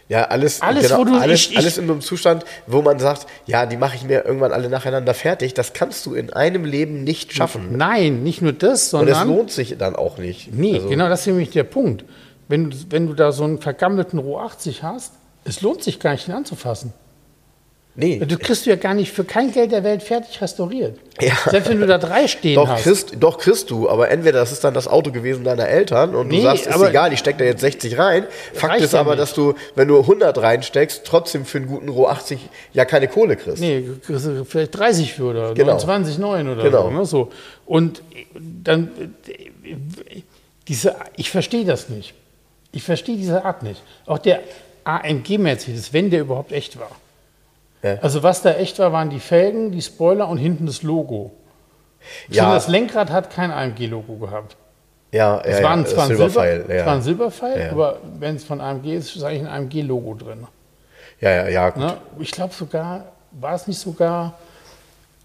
Ja, alles, Alles, genau, du- alles, ich- ich- alles in einem Zustand, wo man sagt, ja, die mache ich mir irgendwann alle nacheinander fertig. Das kannst du in einem Leben nicht schaffen. Nein, nicht nur das, Und es sondern. lohnt sich dann auch nicht. Nee, Also, genau das ist nämlich der Punkt. Wenn, du- wenn du da so einen vergammelten Roh 80 hast, es lohnt sich gar nicht, ihn anzufassen. Nee. Du kriegst du ja gar nicht für kein Geld der Welt fertig restauriert. Ja. Selbst wenn du da drei stehen Doch hast. kriegst, doch kriegst du, aber entweder das ist dann das Auto gewesen deiner Eltern und du Nee, sagst, ist egal, ich steck da jetzt 60 rein. Fakt ist aber, nicht. dass du, wenn du 100 reinsteckst, trotzdem für einen guten Roh 80 ja keine Kohle kriegst. Nee, kriegst du vielleicht 30 für oder Genau. 29, 9 oder Genau. so, ne? so. Und dann, diese, ich verstehe das nicht. Ich verstehe diese Art nicht. Auch der AMG Mercedes, wenn der überhaupt echt war. Ja. Also was da echt war, waren die Felgen, die Spoiler und hinten das Logo. Ja. Schon das Lenkrad hat kein AMG-Logo gehabt. Ja, ja, Es ja, war, ein, zwar ein Silberpfeil, Silber, es war ein ja. Silberpfeil, Ja. aber wenn es von AMG ist, ist eigentlich ein AMG-Logo drin. ja, ja, ja, gut. Ne? Ich glaube sogar, war es nicht sogar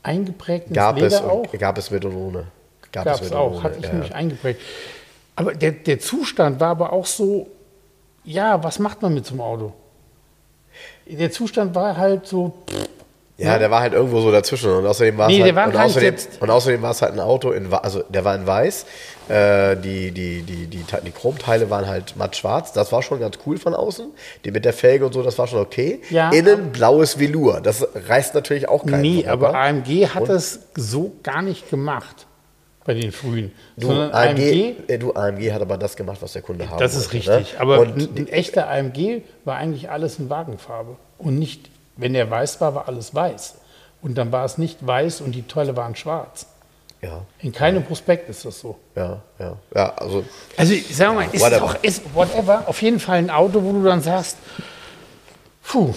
eingeprägt ins Gab Leder es, auch? gab es mit und ohne. Gab, Gab es es auch, ohne. hatte ich ja. nämlich eingeprägt. Aber der, der Zustand war aber auch so, ja, was macht man mit so einem Auto? Der Zustand war halt so, pff, Ja, der war halt irgendwo so dazwischen und außerdem war es Nee, der halt, war und außerdem, und außerdem war es halt ein Auto in, also der war in weiß, äh, die, die, die, die, die Chromteile waren halt matt schwarz, das war schon ganz cool von außen, die mit der Felge und so, das war schon okay. Ja, Innen blaues Velour, das reißt natürlich auch keinen nee, ab, aber? AMG hat das so gar nicht gemacht bei den frühen. du, sondern AMG, äh, du, AMG hat aber das gemacht, was der Kunde haben Das ist wollte, richtig. Ne? Aber und ein, ein echter AMG war eigentlich alles in Wagenfarbe. Und nicht, wenn er weiß war, war alles weiß. Und dann war es nicht weiß und die Teile waren schwarz. ja, In keinem Prospekt ist das so. ja, ja, ja, also Also ich sag mal, ist whatever. auch ist whatever, auf jeden Fall ein Auto, wo du dann sagst, puh,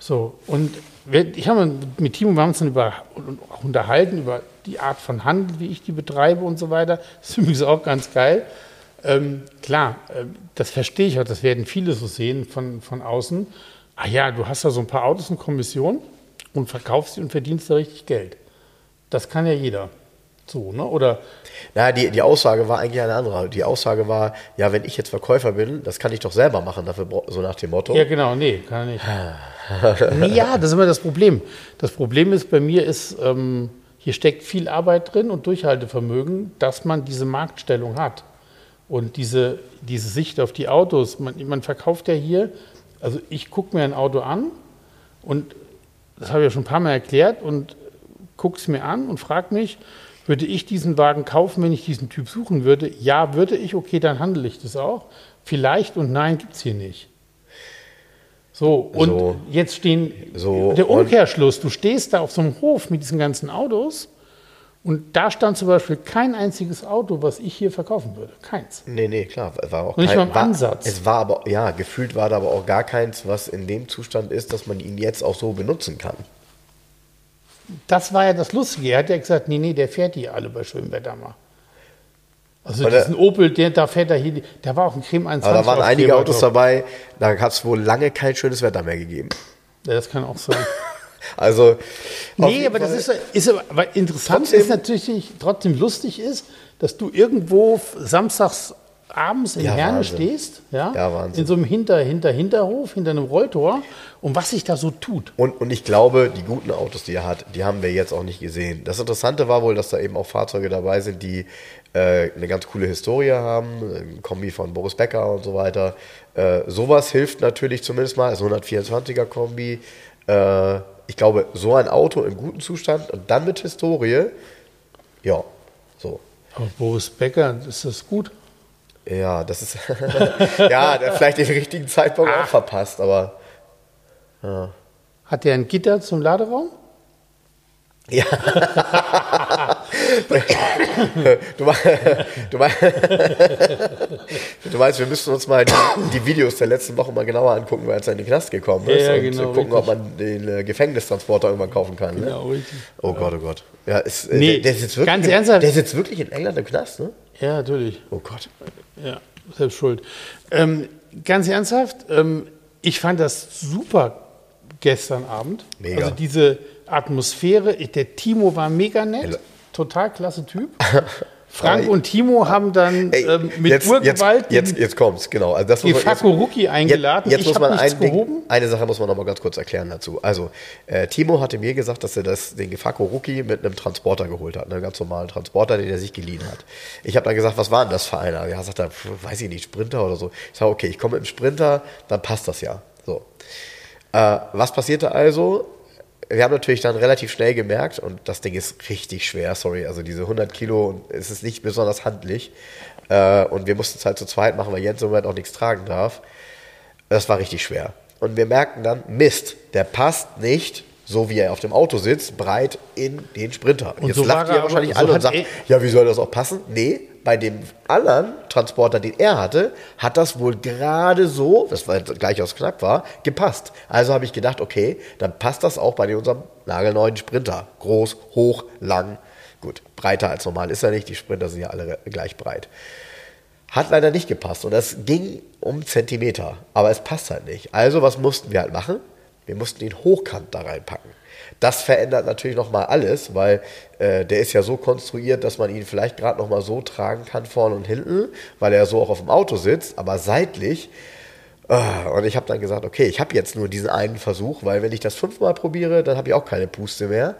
so. Und wir, ich habe mit Timo, wir haben uns dann über, unterhalten über die Art von Handel, wie ich die betreibe und so weiter. Das ist übrigens auch ganz geil. Ähm, klar, ähm, das verstehe ich auch, das werden viele so sehen von, von außen. Ah ja, du hast da so ein paar Autos in Kommission und verkaufst sie und verdienst da richtig Geld. Das kann ja jeder. So, ne? Oder Na, die, die Aussage war eigentlich eine andere. Die Aussage war, ja, wenn ich jetzt Verkäufer bin, das kann ich doch selber machen, dafür so nach dem Motto. Ja, genau, nee, kann er nicht. nee, ja, das ist immer das Problem. Das Problem ist, bei mir ist, ähm, hier steckt viel Arbeit drin und Durchhaltevermögen, dass man diese Marktstellung hat. Und diese, diese Sicht auf die Autos, man, man verkauft ja hier, also ich gucke mir ein Auto an und das habe ich ja schon ein paar Mal erklärt und gucke es mir an und frage mich, würde ich diesen Wagen kaufen, wenn ich diesen Typ suchen würde? Ja, würde ich, okay, dann handle ich das auch. Vielleicht und nein gibt es hier nicht. So, und So. jetzt stehen So, der Umkehrschluss, du stehst da auf so einem Hof mit diesen ganzen Autos und da stand zum Beispiel kein einziges Auto, was ich hier verkaufen würde. Keins. Nee, nee, klar. War auch Nicht kein, mal im Ansatz. Es war aber, ja, gefühlt war da aber auch gar keins, was in dem Zustand ist, dass man ihn jetzt auch so benutzen kann. Das war ja das Lustige. Er hat ja gesagt, nee, nee, der fährt die alle bei schönem Wetter mal. Also Oder- diesen Opel, der, da fährt er hier, da war auch ein Creme 21 Aber da waren einige Autos dabei, da hat es wohl lange kein schönes Wetter mehr gegeben. Ja, das kann auch sein. Also. Nee, aber das Fall- ist, ist aber, interessant Trotzdem- ist natürlich, trotzdem lustig ist, dass du irgendwo samstags abends in Ja, Herne Wahnsinn. stehst, ja, Ja, Wahnsinn. in so einem Hinter, Hinter, Hinterhof, hinter einem Rolltor und was sich da so tut. Und, und ich glaube, die guten Autos, die er hat, die haben wir jetzt auch nicht gesehen. Das Interessante war wohl, dass da eben auch Fahrzeuge dabei sind, die äh, eine ganz coole Historie haben, ein Kombi von Boris Becker und so weiter. Äh, sowas hilft natürlich zumindest mal, also 124er Kombi. Äh, ich glaube, so ein Auto in gutem Zustand und dann mit Historie, ja, so. Aber Boris Becker, ist das gut? Ja, das ist, ja, der hat vielleicht den richtigen Zeitpunkt auch verpasst, aber Hat der ein Gitter zum Laderaum? Ja. du, meinst, du, du meinst, wir müssten uns mal die, die Videos der letzten Woche mal genauer angucken, weil er in den Knast gekommen ist. Ja, ja, und genau, gucken, ob richtig. man den äh, Gefängnistransporter irgendwann kaufen kann. Ne? Genau, richtig. Oh Gott, oh Gott. Ja, ist, äh, Nee, der, der, sitzt wirklich, ganz ernsthaft. der sitzt wirklich in England im Knast, ne? Ja, natürlich. Oh Gott. Ja, selbst schuld. Ähm, ganz ernsthaft, ähm, ich fand das super gestern Abend. Mega. Also diese Atmosphäre, der Timo war mega nett, total klasse Typ. Frank und Timo haben dann Ey, ähm, mit jetzt, Urgewalt jetzt, jetzt, jetzt kommt's, genau. Also das die Fakoruki eingeladen. Jetzt, jetzt muss man ein Ding, eine Sache muss man noch mal ganz kurz erklären dazu. Also, äh, Timo hatte mir gesagt, dass er das, den Gefako Rookie mit einem Transporter geholt hat, einen ganz normalen Transporter, den er sich geliehen hat. Ich habe dann gesagt, was war denn das für einer? Ja, sagt er, weiß ich nicht, Sprinter oder so. Ich sage, okay, ich komme mit dem Sprinter, dann passt das ja. So. Äh, was passierte also? Wir haben natürlich dann relativ schnell gemerkt, und das Ding ist richtig schwer, sorry, also diese 100 Kilo, es ist nicht besonders handlich. Äh, und wir mussten es halt zu zweit machen, weil Jens im Moment auch nichts tragen darf. Das war richtig schwer. Und wir merken dann, Mist, der passt nicht, so wie er auf dem Auto sitzt, breit in den Sprinter. Und Jetzt so lacht ihr wahrscheinlich aber- alle so und sagt, ja, wie soll das auch passen? Nee, bei dem anderen Transporter, den er hatte, hat das wohl gerade so, das war gleich aus knapp war, gepasst. Also habe ich gedacht, okay, dann passt das auch bei unserem nagelneuen Sprinter. Groß, hoch, lang. Gut, breiter als normal ist er nicht. Die Sprinter sind ja alle gleich breit. Hat leider nicht gepasst und das ging um Zentimeter, aber es passt halt nicht. Also was mussten wir halt machen? Wir mussten den hochkant da reinpacken. Das verändert natürlich nochmal alles, weil äh, der ist ja so konstruiert, dass man ihn vielleicht gerade nochmal so tragen kann, vorne und hinten, weil er so auch auf dem Auto sitzt, aber seitlich. ah, Und ich habe dann gesagt, okay, ich habe jetzt nur diesen einen Versuch, weil wenn ich das fünfmal probiere, dann habe ich auch keine Puste mehr.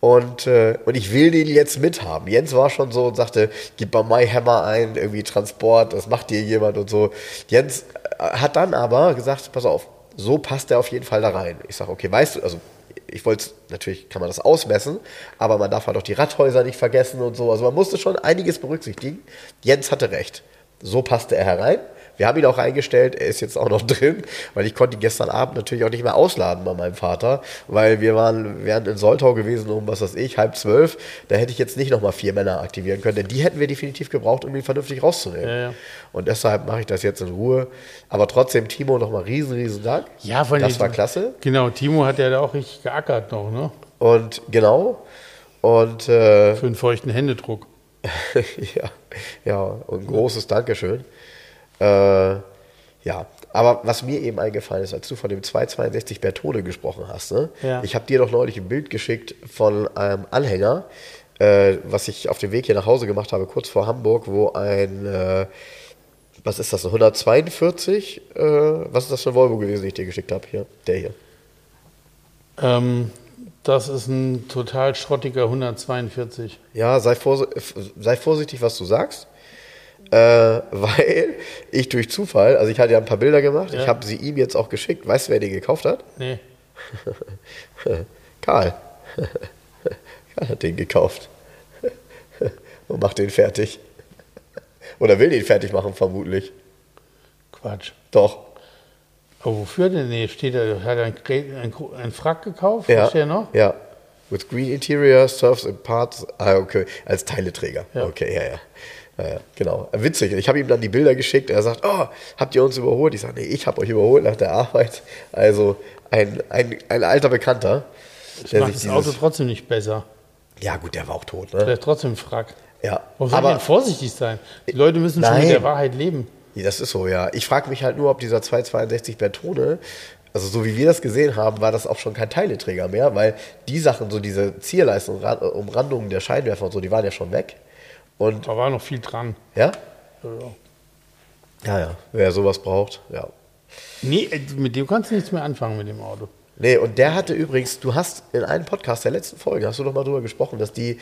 Und, äh, und ich will den jetzt mithaben. Jens war schon so und sagte, gib mal My Hammer ein, irgendwie Transport, das macht dir jemand und so. Jens äh, hat dann aber gesagt, pass auf, so passt er auf jeden Fall da rein. Ich sage, okay, weißt du, also ich wollte natürlich kann man das ausmessen, aber man darf halt auch die Radhäuser nicht vergessen und so. Also man musste schon einiges berücksichtigen. Jens hatte recht. So passte er herein. Wir haben ihn auch eingestellt, er ist jetzt auch noch drin, weil ich konnte ihn gestern Abend natürlich auch nicht mehr ausladen bei meinem Vater, weil wir waren, wären in Soltau gewesen um, was weiß ich, halb zwölf. Da hätte ich jetzt nicht nochmal vier Männer aktivieren können, denn die hätten wir definitiv gebraucht, um ihn vernünftig rauszunehmen. Ja, ja. Und deshalb mache ich das jetzt in Ruhe. Aber trotzdem, Timo, nochmal riesen, riesen Dank. Ja, allem Das war klasse. Genau, Timo hat ja da auch richtig geackert noch, ne? Und genau. Und äh, Für einen feuchten Händedruck. ja, ja, und ein großes Dankeschön. Äh, ja, aber was mir eben eingefallen ist, als du von dem 262 Bertone gesprochen hast, ne? Ja. ich habe dir doch neulich ein Bild geschickt von einem Anhänger, äh, was ich auf dem Weg hier nach Hause gemacht habe, kurz vor Hamburg, wo ein, äh, was ist das, ein 142, äh, was ist das für ein Volvo gewesen, den ich dir geschickt habe? Hier, der hier. Ähm, das ist ein total schrottiger 142. Ja, sei, vorsi sei vorsichtig, was du sagst. Äh, weil ich durch Zufall, also ich hatte ja ein paar Bilder gemacht, Ja. ich habe sie ihm jetzt auch geschickt. Weißt du, wer den gekauft hat? Nee. Karl. Karl hat den gekauft. Und macht den fertig. Oder will den fertig machen, vermutlich. Quatsch. Doch. Aber wofür denn? Nee, steht da, hat er ein, Grä- ein, ein Frack gekauft? Ja. Steht da noch? Ja. With Green Interior, Surfs and Parts. Ah, okay. Als Teileträger. Ja. Okay, ja, ja. Ja, genau. Witzig. Ich habe ihm dann die Bilder geschickt. Er sagt, oh, habt ihr uns überholt? Ich sage, nee, ich habe euch überholt nach der Arbeit. Also ein, ein, ein alter Bekannter. Das der macht das Auto trotzdem nicht besser. ja, gut, der war auch tot, Der ne? ist trotzdem Frack. Ja. Warum soll man vorsichtig sein? Die Leute müssen schon Nein. mit der Wahrheit leben. Ja, Das ist so, ja. Ich frage mich halt nur, ob dieser 262 Bertone, also so wie wir das gesehen haben, war das auch schon kein Teileträger mehr, weil die Sachen, so diese Zierleisten, Ra- Umrandungen der Scheinwerfer und so, die waren ja schon weg. Und Da war noch viel dran. ja, Ja, ja. ja, ja, wer sowas braucht, ja. Nee, äh, mit dem kannst du nichts mehr anfangen mit dem Auto. Nee, und der hatte übrigens, du hast in einem Podcast der letzten Folge, hast du noch mal drüber gesprochen, dass die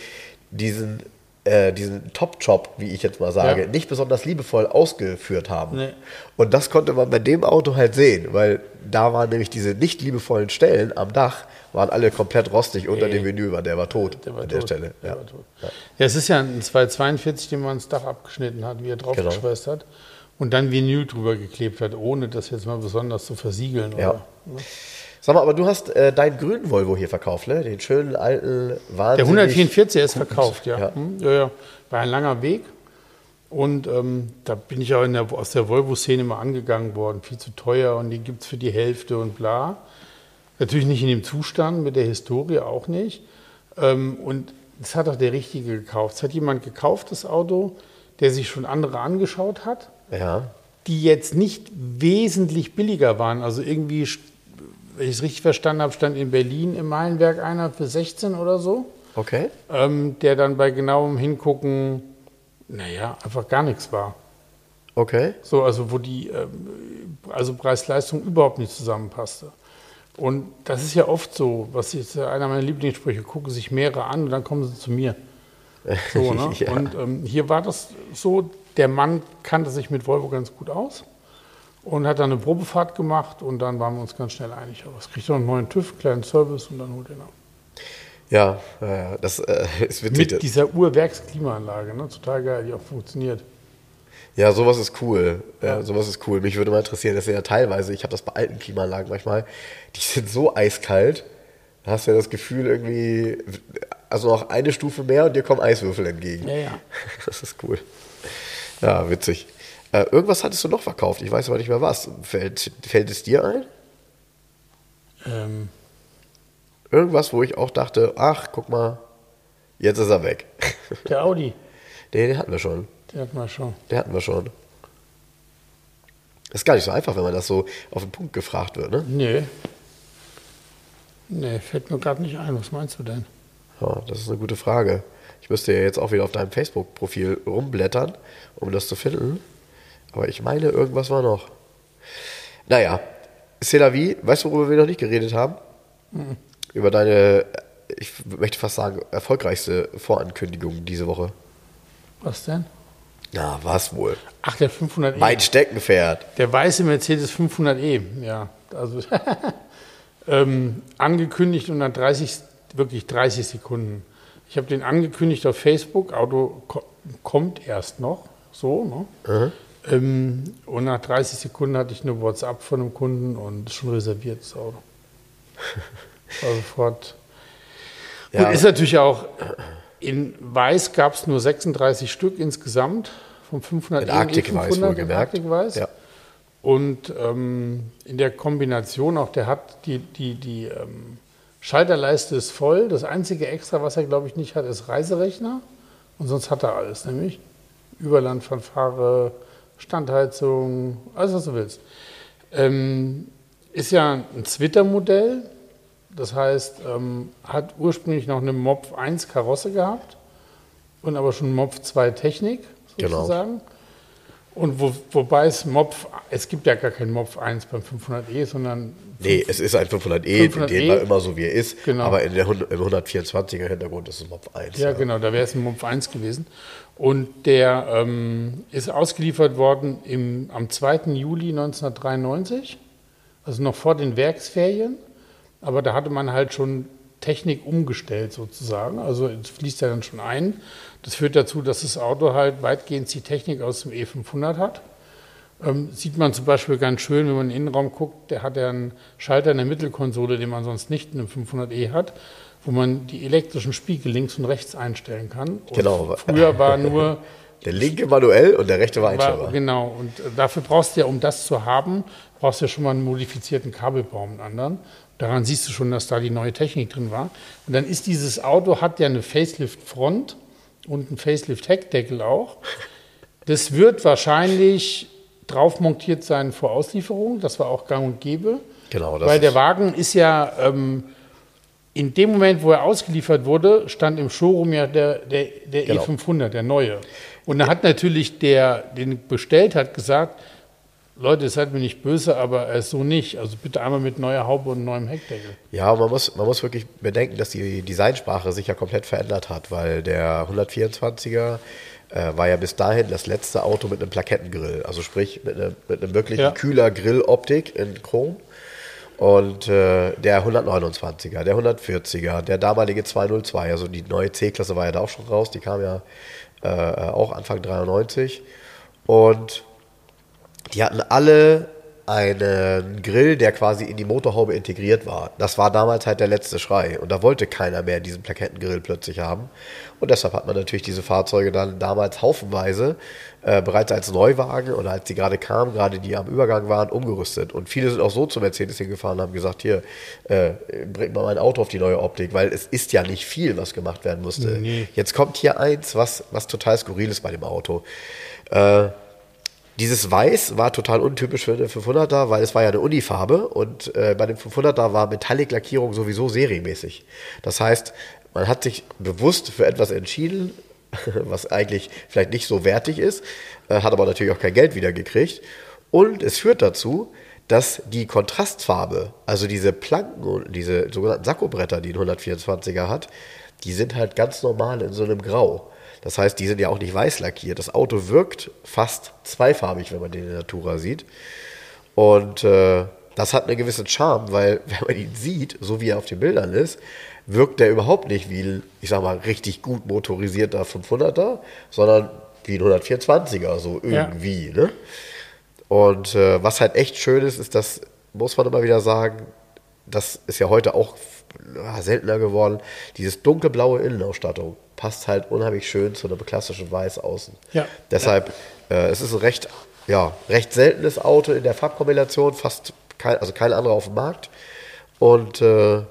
diesen, äh, diesen Top-Job, wie ich jetzt mal sage, Ja. nicht besonders liebevoll ausgeführt haben. Nee. Und das konnte man bei dem Auto halt sehen, weil da waren nämlich diese nicht liebevollen Stellen am Dach, waren alle komplett rostig unter Nee. dem Menü, der war tot Der war an der tot. Stelle. Der Ja. war tot. Ja, es ist ja ein 242, den man das Dach abgeschnitten hat, wie er Genau. draufgeschweißt hat. Und dann Vinyl drüber geklebt hat, ohne das jetzt mal besonders zu versiegeln. Ja. Sag mal, aber du hast äh, deinen grünen Volvo hier verkauft, ne? Den schönen alten, Der wahnsinnig... 144 ist verkauft, ja. Ja. Hm, ja, ja. War ein langer Weg. Und ähm, da bin ich der, aus der Volvo-Szene mal angegangen worden. Viel zu teuer und den gibt es für die Hälfte und bla. Natürlich nicht in dem Zustand, mit der Historie auch nicht. Ähm, und das hat auch der Richtige gekauft. Es hat jemand gekauft, das Auto, der sich schon andere angeschaut hat, Ja, die jetzt nicht wesentlich billiger waren. Also irgendwie, wenn ich es richtig verstanden habe, stand in Berlin im Meilenwerk einer für 16 oder so okay. ähm, der dann bei genauem Hingucken, naja, einfach gar nichts war. Okay. So, also wo die ähm, also Preis-Leistung überhaupt nicht zusammenpasste. Und das ist ja oft so, was ist ja einer meiner Lieblingssprüche, gucken sich mehrere an und dann kommen sie zu mir. So, ne? Ja. Und ähm, hier war das so, der Mann kannte sich mit Volvo ganz gut aus und hat dann eine Probefahrt gemacht und dann waren wir uns ganz schnell einig. Aber es kriegt doch einen neuen TÜV, kleinen Service und dann holt er ab. Ja, das äh, ist witzig. Mit dieser Uhrwerksklimaanlage, ne? total geil, die auch funktioniert. Ja, sowas ist cool. Ja, sowas ist cool. Mich würde mal interessieren, dass ja teilweise, ich habe das bei alten Klimaanlagen manchmal, die sind so eiskalt, da hast du ja das Gefühl irgendwie, also noch eine Stufe mehr und dir kommen Eiswürfel entgegen. Ja, ja. Das ist cool. Ja, witzig. Äh, irgendwas hattest du noch verkauft, ich weiß aber nicht mehr was. Fällt, fällt es dir ein? Ähm, Irgendwas, wo ich auch dachte, ach, guck mal, jetzt ist er weg. der Audi, Nee, den hatten wir schon. der hat mal schon. Den hatten wir schon. Ist gar nicht so einfach, wenn man das so auf den Punkt gefragt wird, ne? Nee. Nee, fällt mir gerade nicht ein. Was meinst du denn? Ja, das ist eine gute Frage. Ich müsste ja jetzt auch wieder auf deinem Facebook-Profil rumblättern, um das zu finden. Aber ich meine, irgendwas war noch. Naja, C'est la vie. Weißt du, worüber wir noch nicht geredet haben? Über deine, ich möchte fast sagen, erfolgreichste Vorankündigung diese Woche. Was denn? Na, was wohl? Ach, der 500e. Mein Steckenpferd. Der weiße Mercedes 500e, ja. Also ähm, angekündigt und dann 30, wirklich 30 Sekunden. Ich habe den angekündigt auf Facebook, Auto ko kommt erst noch, so, ne? Ähm, und nach 30 Sekunden hatte ich eine WhatsApp von einem Kunden und schon reserviert das Auto. War sofort. Ja. Gut, ist natürlich auch, in Weiß gab es nur 36 Stück insgesamt vom 500 In Arctic Weiß E500, wohlgemerkt. Arctic Weiß. Ja. Und ähm, in der Kombination auch, der hat die, die, die ähm, Schalterleiste ist voll. Das einzige Extra, was er, glaube ich, nicht hat, ist Reiserechner. Und sonst hat er alles, nämlich Überlandfanfare, Standheizung, alles, was du willst. Ähm, ist ja ein Zwitter-Modell. Das heißt, ähm, hat ursprünglich noch eine Mopf 1 Karosse gehabt und aber schon Mopf 2 Technik, Genau. Und wo, wobei es Mopf, es gibt ja gar keinen Mopf 1 beim 500e, sondern Nee, es ist ein 500e, 500e. den war immer so, wie er ist. Genau. Aber in der, im 124er Hintergrund ist es Mopf 1. Ja, genau, da wäre es ein Mopf 1 gewesen. Und der ähm, ist ausgeliefert worden im, am 2. Juli 1993, also noch vor den Werksferien. Aber da hatte man halt schon Technik umgestellt sozusagen. Also es fließt ja dann schon ein. Das führt dazu, dass das Auto halt weitgehend die Technik aus dem E500 hat. Ähm, sieht man zum Beispiel ganz schön, wenn man in den Innenraum guckt, der hat ja einen Schalter in der Mittelkonsole, den man sonst nicht in einem 500e hat, wo man die elektrischen Spiegel links und rechts einstellen kann. Und Genau. Früher war nur Der linke manuell und der rechte war einstellbar. genau, und äh, dafür brauchst du ja, um das zu haben, brauchst du ja schon mal einen modifizierten Kabelbaum, einen anderen. Daran siehst du schon, dass da die neue Technik drin war. Und dann ist dieses Auto, hat ja eine Facelift-Front und einen Facelift-Heckdeckel auch. Das wird wahrscheinlich drauf montiert sein vor Auslieferung. Das war auch gang und gäbe. Genau, das Weil der Wagen ist ja ähm, in dem Moment, wo er ausgeliefert wurde, stand im Showroom ja der, der, der Genau. E500, der neue. Und da hat natürlich der, den bestellt hat, gesagt, Leute, seid mir nicht böse, aber er ist so nicht. Also bitte einmal mit neuer Haube und neuem Heckdeckel. Ja, man muss, man muss wirklich bedenken, dass die Designsprache sich ja komplett verändert hat, weil der 124er äh, war ja bis dahin das letzte Auto mit einem Plakettengrill, also sprich mit, einem- einem wirklich Ja. kühler Grilloptik in Chrom. Und äh, der 129er, der 140er, der damalige 202, also die neue C-Klasse war ja da auch schon raus, die kam ja äh, auch Anfang 93. Und die hatten alle einen Grill, der quasi in die Motorhaube integriert war. Das war damals halt der letzte Schrei. Und da wollte keiner mehr diesen Plakettengrill plötzlich haben. Und deshalb hat man natürlich diese Fahrzeuge dann damals haufenweise äh, bereits als Neuwagen oder als die gerade kamen, gerade die am Übergang waren, umgerüstet. Und viele sind auch so zu Mercedes hingefahren und haben gesagt, hier, äh, bringt mal mein Auto auf die neue Optik, weil es ist ja nicht viel, was gemacht werden musste. Nee. Jetzt kommt hier eins, was, was total skurril ist bei dem Auto. Äh, dieses Weiß war total untypisch für den 500er, weil es war ja eine Unifarbe und äh, bei dem 500er war Metallic-Lackierung sowieso serienmäßig. Das heißt, man hat sich bewusst für etwas entschieden, was eigentlich vielleicht nicht so wertig ist, äh, hat aber natürlich auch kein Geld wieder gekriegt. Und es führt dazu, dass die Kontrastfarbe, also diese Planken diese sogenannten Sakkobretter, die ein 124er hat, die sind halt ganz normal in so einem Grau. Das heißt, die sind ja auch nicht weiß lackiert. Das Auto wirkt fast zweifarbig, wenn man den in der Natura sieht. Und äh, das hat einen gewissen Charme, weil wenn man ihn sieht, so wie er auf den Bildern ist, wirkt er überhaupt nicht wie ein, ich sag mal, richtig gut motorisierter 500er, sondern wie ein 124er, so irgendwie. Ja. Ne? Und äh, was halt echt schön ist, ist, das muss man immer wieder sagen, das ist ja heute auch seltener geworden, dieses dunkelblaue Innenausstattung passt halt unheimlich schön zu einem klassischen Weiß außen. Ja. Deshalb, ja. Äh, es ist ein recht, ja, recht seltenes Auto in der Farbkombination, fast kein, also kein anderer auf dem Markt. Und äh,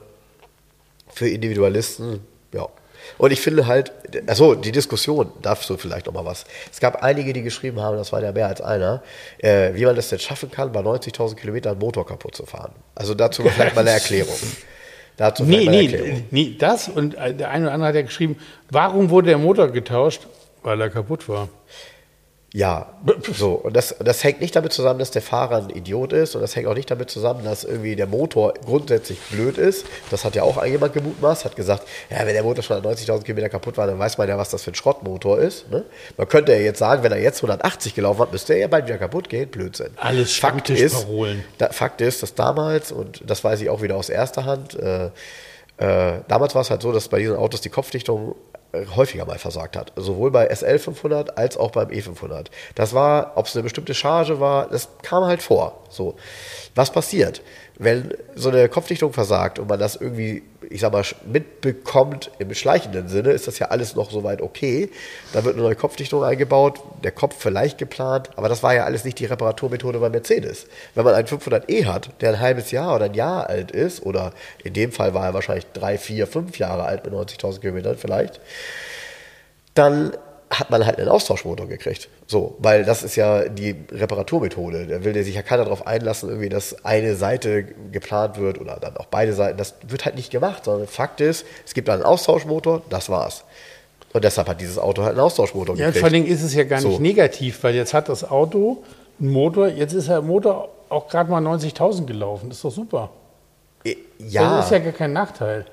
für Individualisten, ja. Und ich finde halt, also die Diskussion, darfst du vielleicht noch mal was. Es gab einige, die geschrieben haben, das war ja mehr als einer, äh, wie man das denn schaffen kann, bei 90.000 Kilometern einen Motor kaputt zu fahren. Also dazu vielleicht mal eine Erklärung. Dazu nee, nee, nee, das und der eine oder andere hat ja geschrieben, warum wurde der Motor getauscht? Weil er kaputt war. Ja, so. Und das, das hängt nicht damit zusammen, dass der Fahrer ein Idiot ist und das hängt auch nicht damit zusammen, dass irgendwie der Motor grundsätzlich blöd ist. Das hat ja auch jemand gemutmaßt, hat gesagt, ja, wenn der Motor schon an 90.000 Kilometer kaputt war, dann weiß man ja, was das für ein Schrottmotor ist. Ne? Man könnte ja jetzt sagen, wenn er jetzt 180 gelaufen hat, müsste er ja bald wieder kaputt gehen. Blödsinn. Alles Fakt ist, da, Fakt ist, dass damals, und das weiß ich auch wieder aus erster Hand, äh, äh, damals war es halt so, dass bei diesen Autos die Kopfdichtung häufiger mal versagt hat. Sowohl bei SL 500 als auch beim E 500. Das war, ob es eine bestimmte Charge war, das kam halt vor. So. Was passiert? wenn so eine Kopfdichtung versagt und man das irgendwie, ich sag mal, mitbekommt im schleichenden Sinne, ist das ja alles noch soweit okay. Da wird eine neue Kopfdichtung eingebaut, der Kopf vielleicht geplant, aber das war ja alles nicht die Reparaturmethode bei Mercedes. Wenn man einen 500e hat, der ein halbes Jahr oder ein Jahr alt ist, oder in dem Fall war er wahrscheinlich drei, vier, fünf Jahre alt mit 90.000 Kilometern vielleicht, dann hat man halt einen Austauschmotor gekriegt. So, weil das ist ja die Reparaturmethode. Da will der sich ja keiner darauf einlassen, irgendwie, dass eine Seite geplant wird oder dann auch beide Seiten. Das wird halt nicht gemacht, sondern Fakt ist, es gibt einen Austauschmotor, das war's. Und deshalb hat dieses Auto halt einen Austauschmotor ja, gekriegt. Ja, vor allem ist es ja gar nicht so. negativ, weil jetzt hat das Auto einen Motor, jetzt ist der Motor auch gerade mal 90.000 gelaufen. Das ist doch super. Ja. Das ist ja gar kein Nachteil.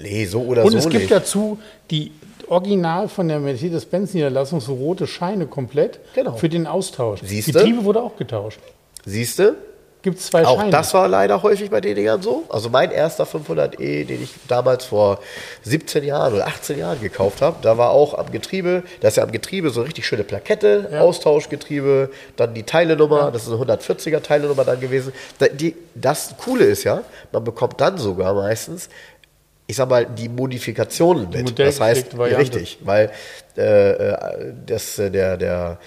Nee, so oder Und so. Und es gibt nicht. dazu die original von der Mercedes-Benz-Niederlassung so rote Scheine komplett genau. für den Austausch. Siehste? Getriebe wurde auch getauscht. Siehst du? Gibt es zwei auch Scheine. das war leider häufig bei den Dingern so. Also mein erster 500e, den ich damals vor 17 Jahren oder 18 Jahren gekauft habe, da war auch am Getriebe, da ist ja am Getriebe so eine richtig schöne Plakette, ja. Austauschgetriebe, dann die Teilenummer, ja. das ist eine 140er Teilenummer dann gewesen. das Coole ist ja, man bekommt dann sogar meistens ich sag mal, die Modifikationen mit. Das heißt, richtig, weil äh, äh das, äh, der, der,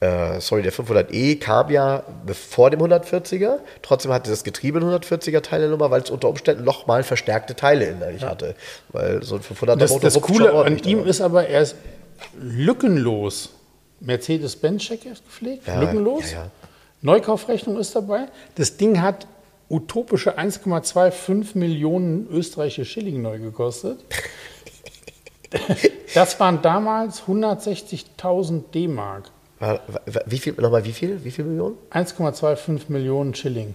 äh, sorry, der 500e kam ja vor dem 140er. Trotzdem hatte das Getriebe eine 140er Teilenummer, weil es unter Umständen nochmal verstärkte Teile innerlich ja. hatte. Weil so ein 500er das, Motor Das Coole an ihm ist aber, er ist lückenlos. Mercedes-Benz-Check gepflegt, ja, lückenlos. Ja, Neukaufrechnung ist dabei. Das Ding hat utopische 1,25 Millionen österreichische Schilling neu gekostet. Das waren damals 160.000 D-Mark. Wie viel, nochmal, wie viel? Wie viel Millionen? 1,25 Millionen Schilling.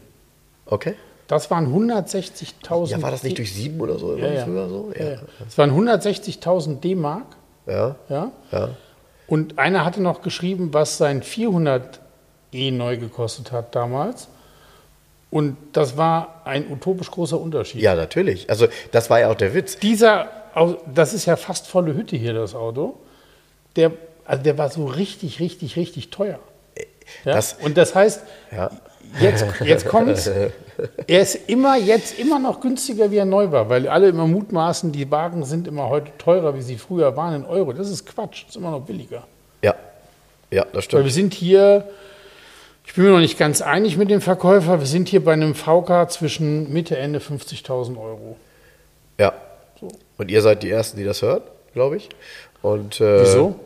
Okay. Das waren 160.000. Ja, war das nicht durch sieben oder so? Ja, ja. So? Ja. ja. Das waren 160.000 D-Mark. Ja. ja. Ja. Und einer hatte noch geschrieben, was sein 400 E neu gekostet hat damals. Und das war ein utopisch großer Unterschied. Ja, natürlich. Also das war ja auch der Witz. Dieser, das ist ja fast volle Hütte hier, das Auto. Der, also der war so richtig, richtig, richtig teuer. Ja? Das, und das heißt, ja. jetzt, jetzt kommt's. Er ist immer jetzt immer noch günstiger, wie er neu war, weil alle immer mutmaßen, die Wagen sind immer heute teurer, wie sie früher waren in Euro. Das ist Quatsch, das ist immer noch billiger. Ja, ja, das stimmt. Weil wir sind hier ich bin mir noch nicht ganz einig mit dem Verkäufer. Wir sind hier bei einem VK zwischen Mitte, Ende 50.000 Euro. Ja. So. Und ihr seid die Ersten, die das hören, glaube ich. Und, äh, wieso?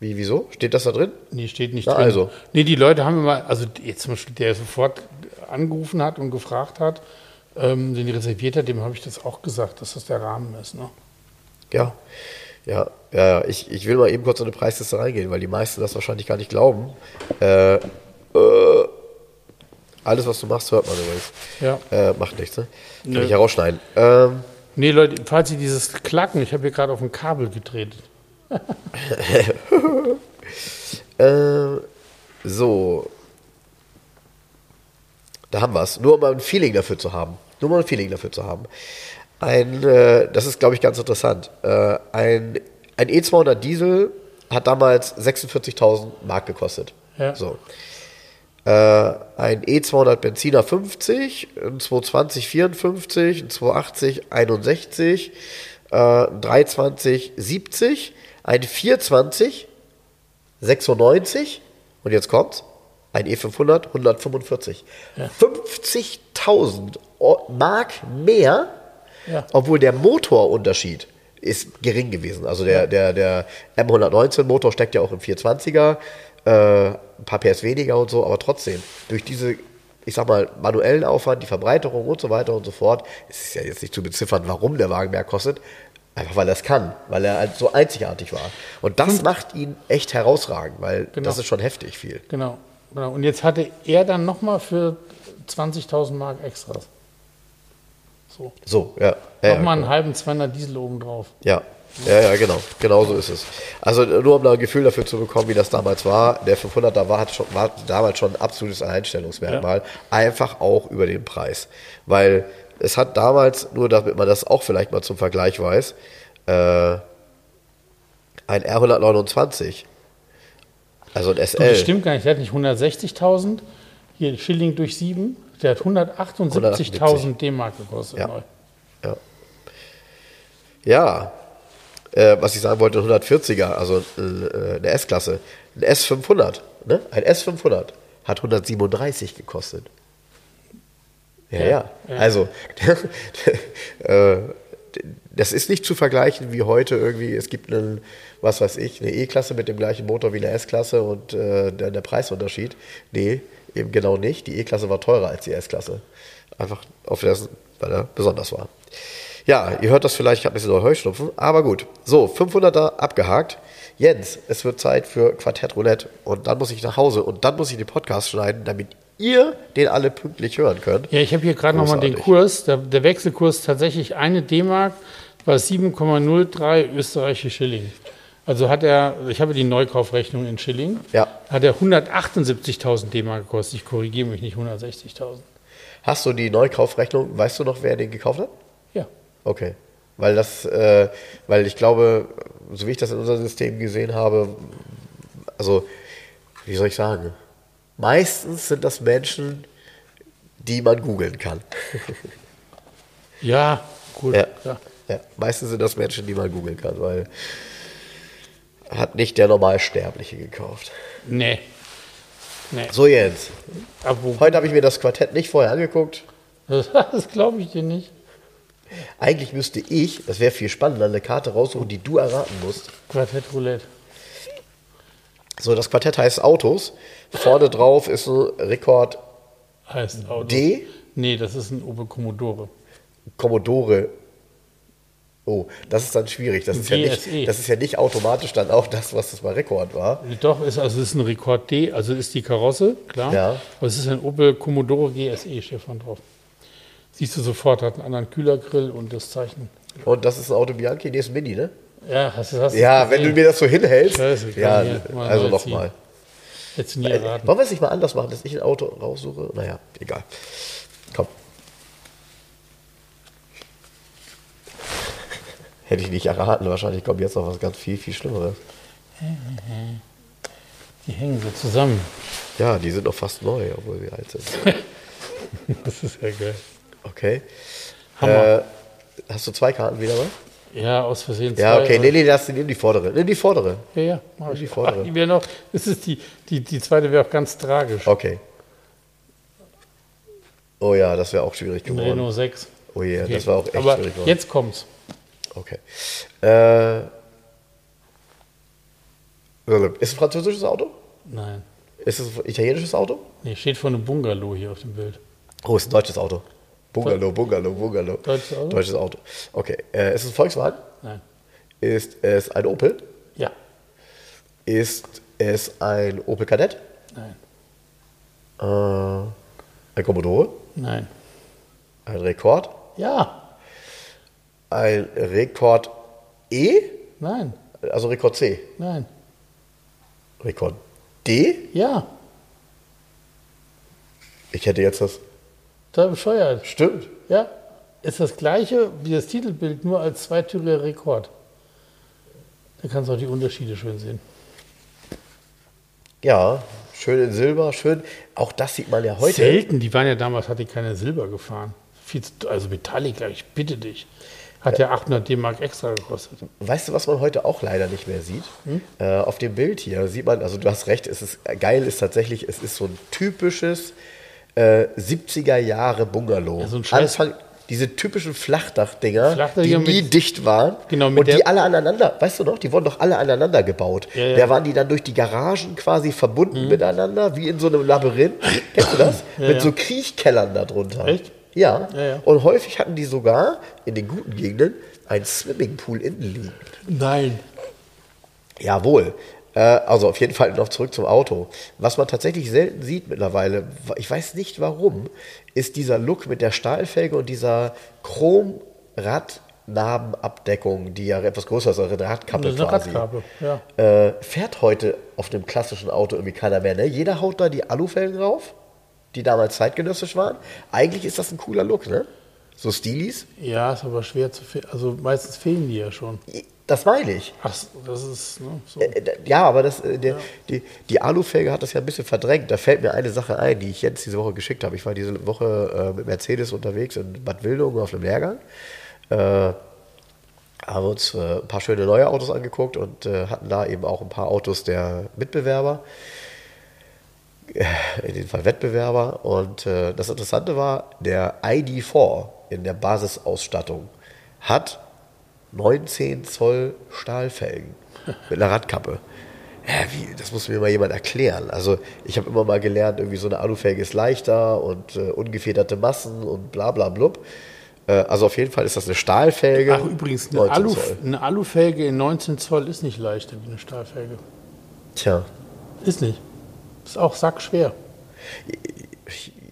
Wie, wieso? Steht das da drin? Nee, steht nicht Na, drin. Also. Nee, die Leute haben immer, also jetzt zum Beispiel, der sofort angerufen hat und gefragt hat, ähm, den reserviert hat, dem habe ich das auch gesagt, dass das der Rahmen ist. Ne? Ja. Ja, ja, ich, ich will mal eben kurz in eine Preisliste reingehen, weil die meisten das wahrscheinlich gar nicht glauben. Äh, äh, alles, was du machst, hört man übrigens. Ja. Äh, macht nichts, ne? Kann Nö. ich herausschneiden. Ähm, nee, Leute, falls ihr dieses Klacken, ich habe hier gerade auf ein Kabel gedreht. äh, so. Da haben wir es. Nur um mal ein Feeling dafür zu haben. Nur mal ein Feeling dafür zu haben. Ein, äh, das ist, glaube ich, ganz interessant. Äh, ein, ein E200 Diesel hat damals 46.000 Mark gekostet. Ja. So. Äh, ein E200 Benziner 50, ein 220 54, ein 280 61, äh, ein 320 70, ein 420 96 und jetzt kommt's, ein E500 145. 50.000 O- Mark mehr, Ja. obwohl der Motorunterschied ist gering gewesen. Also der, der, der M119 Motor steckt ja auch im 420er, äh, ein paar PS weniger und so, aber trotzdem, durch diese, ich sag mal, manuellen Aufwand, die Verbreiterung und so weiter und so fort, es ist ja jetzt nicht zu beziffern, warum der Wagen mehr kostet, einfach weil er es kann, weil er halt so einzigartig war. Und das macht ihn echt herausragend, weil Genau. das ist schon heftig viel. Genau, genau. Und jetzt hatte er dann nochmal für 20.000 Mark Extras. So. So, ja. ja Nochmal ja, einen halben 200 Diesel obendrauf. Ja, ja, ja, genau. Genau so ist es. Also nur um da ein Gefühl dafür zu bekommen, wie das damals war. Der 500er war, hat schon, war damals schon ein absolutes Alleinstellungsmerkmal. Einfach auch über den Preis. Weil es hat damals, nur damit man das auch vielleicht mal zum Vergleich weiß, äh, ein R129, also ein SL. das stimmt gar nicht. Der hat nicht 160.000, hier Schilling durch 7. Der hat 178.000 D-Mark gekostet. Ja. neu. Ja. Ja. Äh, was ich sagen wollte, ein 140er, also äh, eine S-Klasse. Ein S500, ne? Ein S500 hat 137 gekostet. Ja, ja. Ja. Also, äh, das ist nicht zu vergleichen wie heute irgendwie, es gibt einen, was weiß ich, eine E-Klasse mit dem gleichen Motor wie eine S-Klasse und äh, der, der Preisunterschied. Nee, eben genau nicht. Die E-Klasse war teurer als die S-Klasse. Einfach auf das, weil er besonders war. Ja, ihr hört das vielleicht, ich habe ein bisschen Heuschnupfen, aber gut. So, 500er abgehakt. Jens, es wird Zeit für Quartett Roulette und dann muss ich nach Hause und dann muss ich den Podcast schneiden, damit ihr den alle pünktlich hören könnt. Ja, ich habe hier gerade nochmal den. Kurs. Der, der Wechselkurs tatsächlich eine D-Mark war 7,03 österreichische Schilling. Also hat er, ich habe die Neukaufrechnung in Schilling, Ja. hat er 178.000 D-Mark gekostet. Ich korrigiere mich nicht, 160.000. Hast du die Neukaufrechnung? Weißt du noch, wer den gekauft hat? Okay. Weil das, äh, weil ich glaube, so wie ich das in unserem System gesehen habe, also, wie soll ich sagen? Meistens sind das Menschen, die man googeln kann. Ja, gut. Ja. Ja. Ja, meistens sind das Menschen, die man googeln kann, weil hat nicht der Normalsterbliche gekauft. Nee. Nee. So Jens, heute habe ich mir das Quartett nicht vorher angeguckt. das glaube ich dir nicht. Eigentlich müsste ich, das wäre viel spannender, eine Karte raussuchen, die du erraten musst. Quartett Roulette. So, das Quartett heißt Autos. Vorne drauf ist ein Rekord Heißt Auto. D, Nee, das ist ein Opel Commodore. Commodore. Oh, das ist dann schwierig. Das ist, ja nicht, das ist ja nicht automatisch dann auch das, was das mal Rekord war. Doch, ist, also es ist ein Rekord D, also ist die Karosse, klar. Ja. Aber es ist ein Opel Commodore GSE, steht vorne drauf. Siehst du sofort, hat einen anderen Kühlergrill und das Zeichen. Und das ist ein Auto Bianchi, nee, ist ein Mini, ne? Ja, hast du das? Ja, wenn du mir das so hinhältst. Scheiße, ja, hier, mal also nochmal. Hättest du nie erraten. Wollen wir es nicht mal anders machen, dass ich ein Auto raussuche? Naja, egal. Komm. Hätte ich nicht erraten, wahrscheinlich kommt jetzt noch was ganz viel, viel Schlimmeres. Die hängen so zusammen. Ja, die sind noch fast neu, obwohl sie alt sind. Das ist ja geil. Okay. Hammer. Äh, hast du zwei Karten wieder mal? Ja, aus Versehen zwei. Ja, okay, nee, nee, lass nimm die vordere. Nimm die vordere. Ja, ja, mach ich. Die vordere. Ach, die wäre noch, das ist die, die, die zweite wäre auch ganz tragisch. Okay. Oh ja, das wäre auch schwierig geworden. Renault 6. Oh je, Okay. das war auch echt Aber schwierig geworden. jetzt kommt's. Okay. Äh, ist es ein französisches Auto? Nein. Ist es ein italienisches Auto? Nee, steht vor einem Bungalow hier auf dem Bild. Oh, ist ein deutsches Auto. Bungalow, Bungalow, Bungalow. Deutsches Auto? Deutsches Auto. Okay. Äh, ist es ein Volkswagen? Nein. Ist es ein Opel? Ja. Ist es ein Opel Kadett? Nein. Äh, ein Commodore? Nein. Ein Rekord? Ja. Ein Rekord E? Nein. Also Rekord C. Nein. Rekord D? Ja. Ich hätte jetzt das Total bescheuert. Stimmt. Ja, ist das gleiche wie das Titelbild, nur als zweitüriger Rekord. Da kannst du auch die Unterschiede schön sehen. Ja, schön in Silber, schön. Auch das sieht man ja heute. Selten, die waren ja damals, hat die keine Silber gefahren. Viel zu, also Metallica, ich bitte dich. Hat ja 800 D-Mark extra gekostet. Weißt du, was man heute auch leider nicht mehr sieht? Äh, auf dem Bild hier sieht man, also du hast recht, es ist geil, ist tatsächlich, es ist so ein typisches äh, 70er Jahre Bungalow. Ja, so ein Scheiß- Anfang, diese typischen Flachdachdinger, Flachdächer die nie mit- dicht waren Genau, und die alle aneinander, weißt du noch, die wurden doch alle aneinander gebaut. Ja, ja. Da waren die dann durch die Garagen quasi verbunden miteinander, wie in so einem Labyrinth. Kennst du das? Ja, Mit so Kriechkellern darunter. Echt? Ja. Und häufig hatten die sogar in den guten Gegenden einen Swimmingpool innen liegen. Nein. Jawohl. Äh, also auf jeden Fall noch zurück zum Auto. Was man tatsächlich selten sieht mittlerweile, ich weiß nicht warum, ist dieser Look mit der Stahlfelge und dieser Chrom-Radnabenabdeckung, die ja etwas größer ist als eine Radkappe Das ist eine quasi. Radkappe, ja. Äh, fährt heute auf einem klassischen Auto irgendwie keiner mehr. Ne? Jeder haut da die Alufelgen drauf, die damals zeitgenössisch waren. Eigentlich ist das ein cooler Look, ne? So Stilis. Ja, ist aber schwer zu finden. Also meistens fehlen die ja schon. Das meine ich. Ach, das ist ne, so. Äh, d- Ja, aber das, äh, der, Die, die Alufelge hat das ja ein bisschen verdrängt. Da fällt mir eine Sache ein, die ich jetzt diese Woche geschickt habe. Ich war diese Woche äh, mit Mercedes unterwegs in Bad Wildungen auf einem Lehrgang. Äh, haben uns äh, ein paar schöne neue Autos angeguckt und äh, hatten da eben auch ein paar Autos der Mitbewerber. Äh, In dem Fall Wettbewerber. Und äh, das Interessante war, der ID4 in der Basisausstattung hat 19 Zoll Stahlfelgen mit einer Radkappe. Ja, wie, das muss mir mal jemand erklären. Also ich habe immer mal gelernt, irgendwie so eine Alufelge ist leichter und äh, ungefederte Massen und bla bla blub. Äh, also auf jeden Fall ist das eine Stahlfelge. Ach, übrigens, eine, 19 Alu, eine Alufelge in 19 Zoll ist nicht leichter wie eine Stahlfelge. Tja, Ist nicht. Ist auch sackschwer.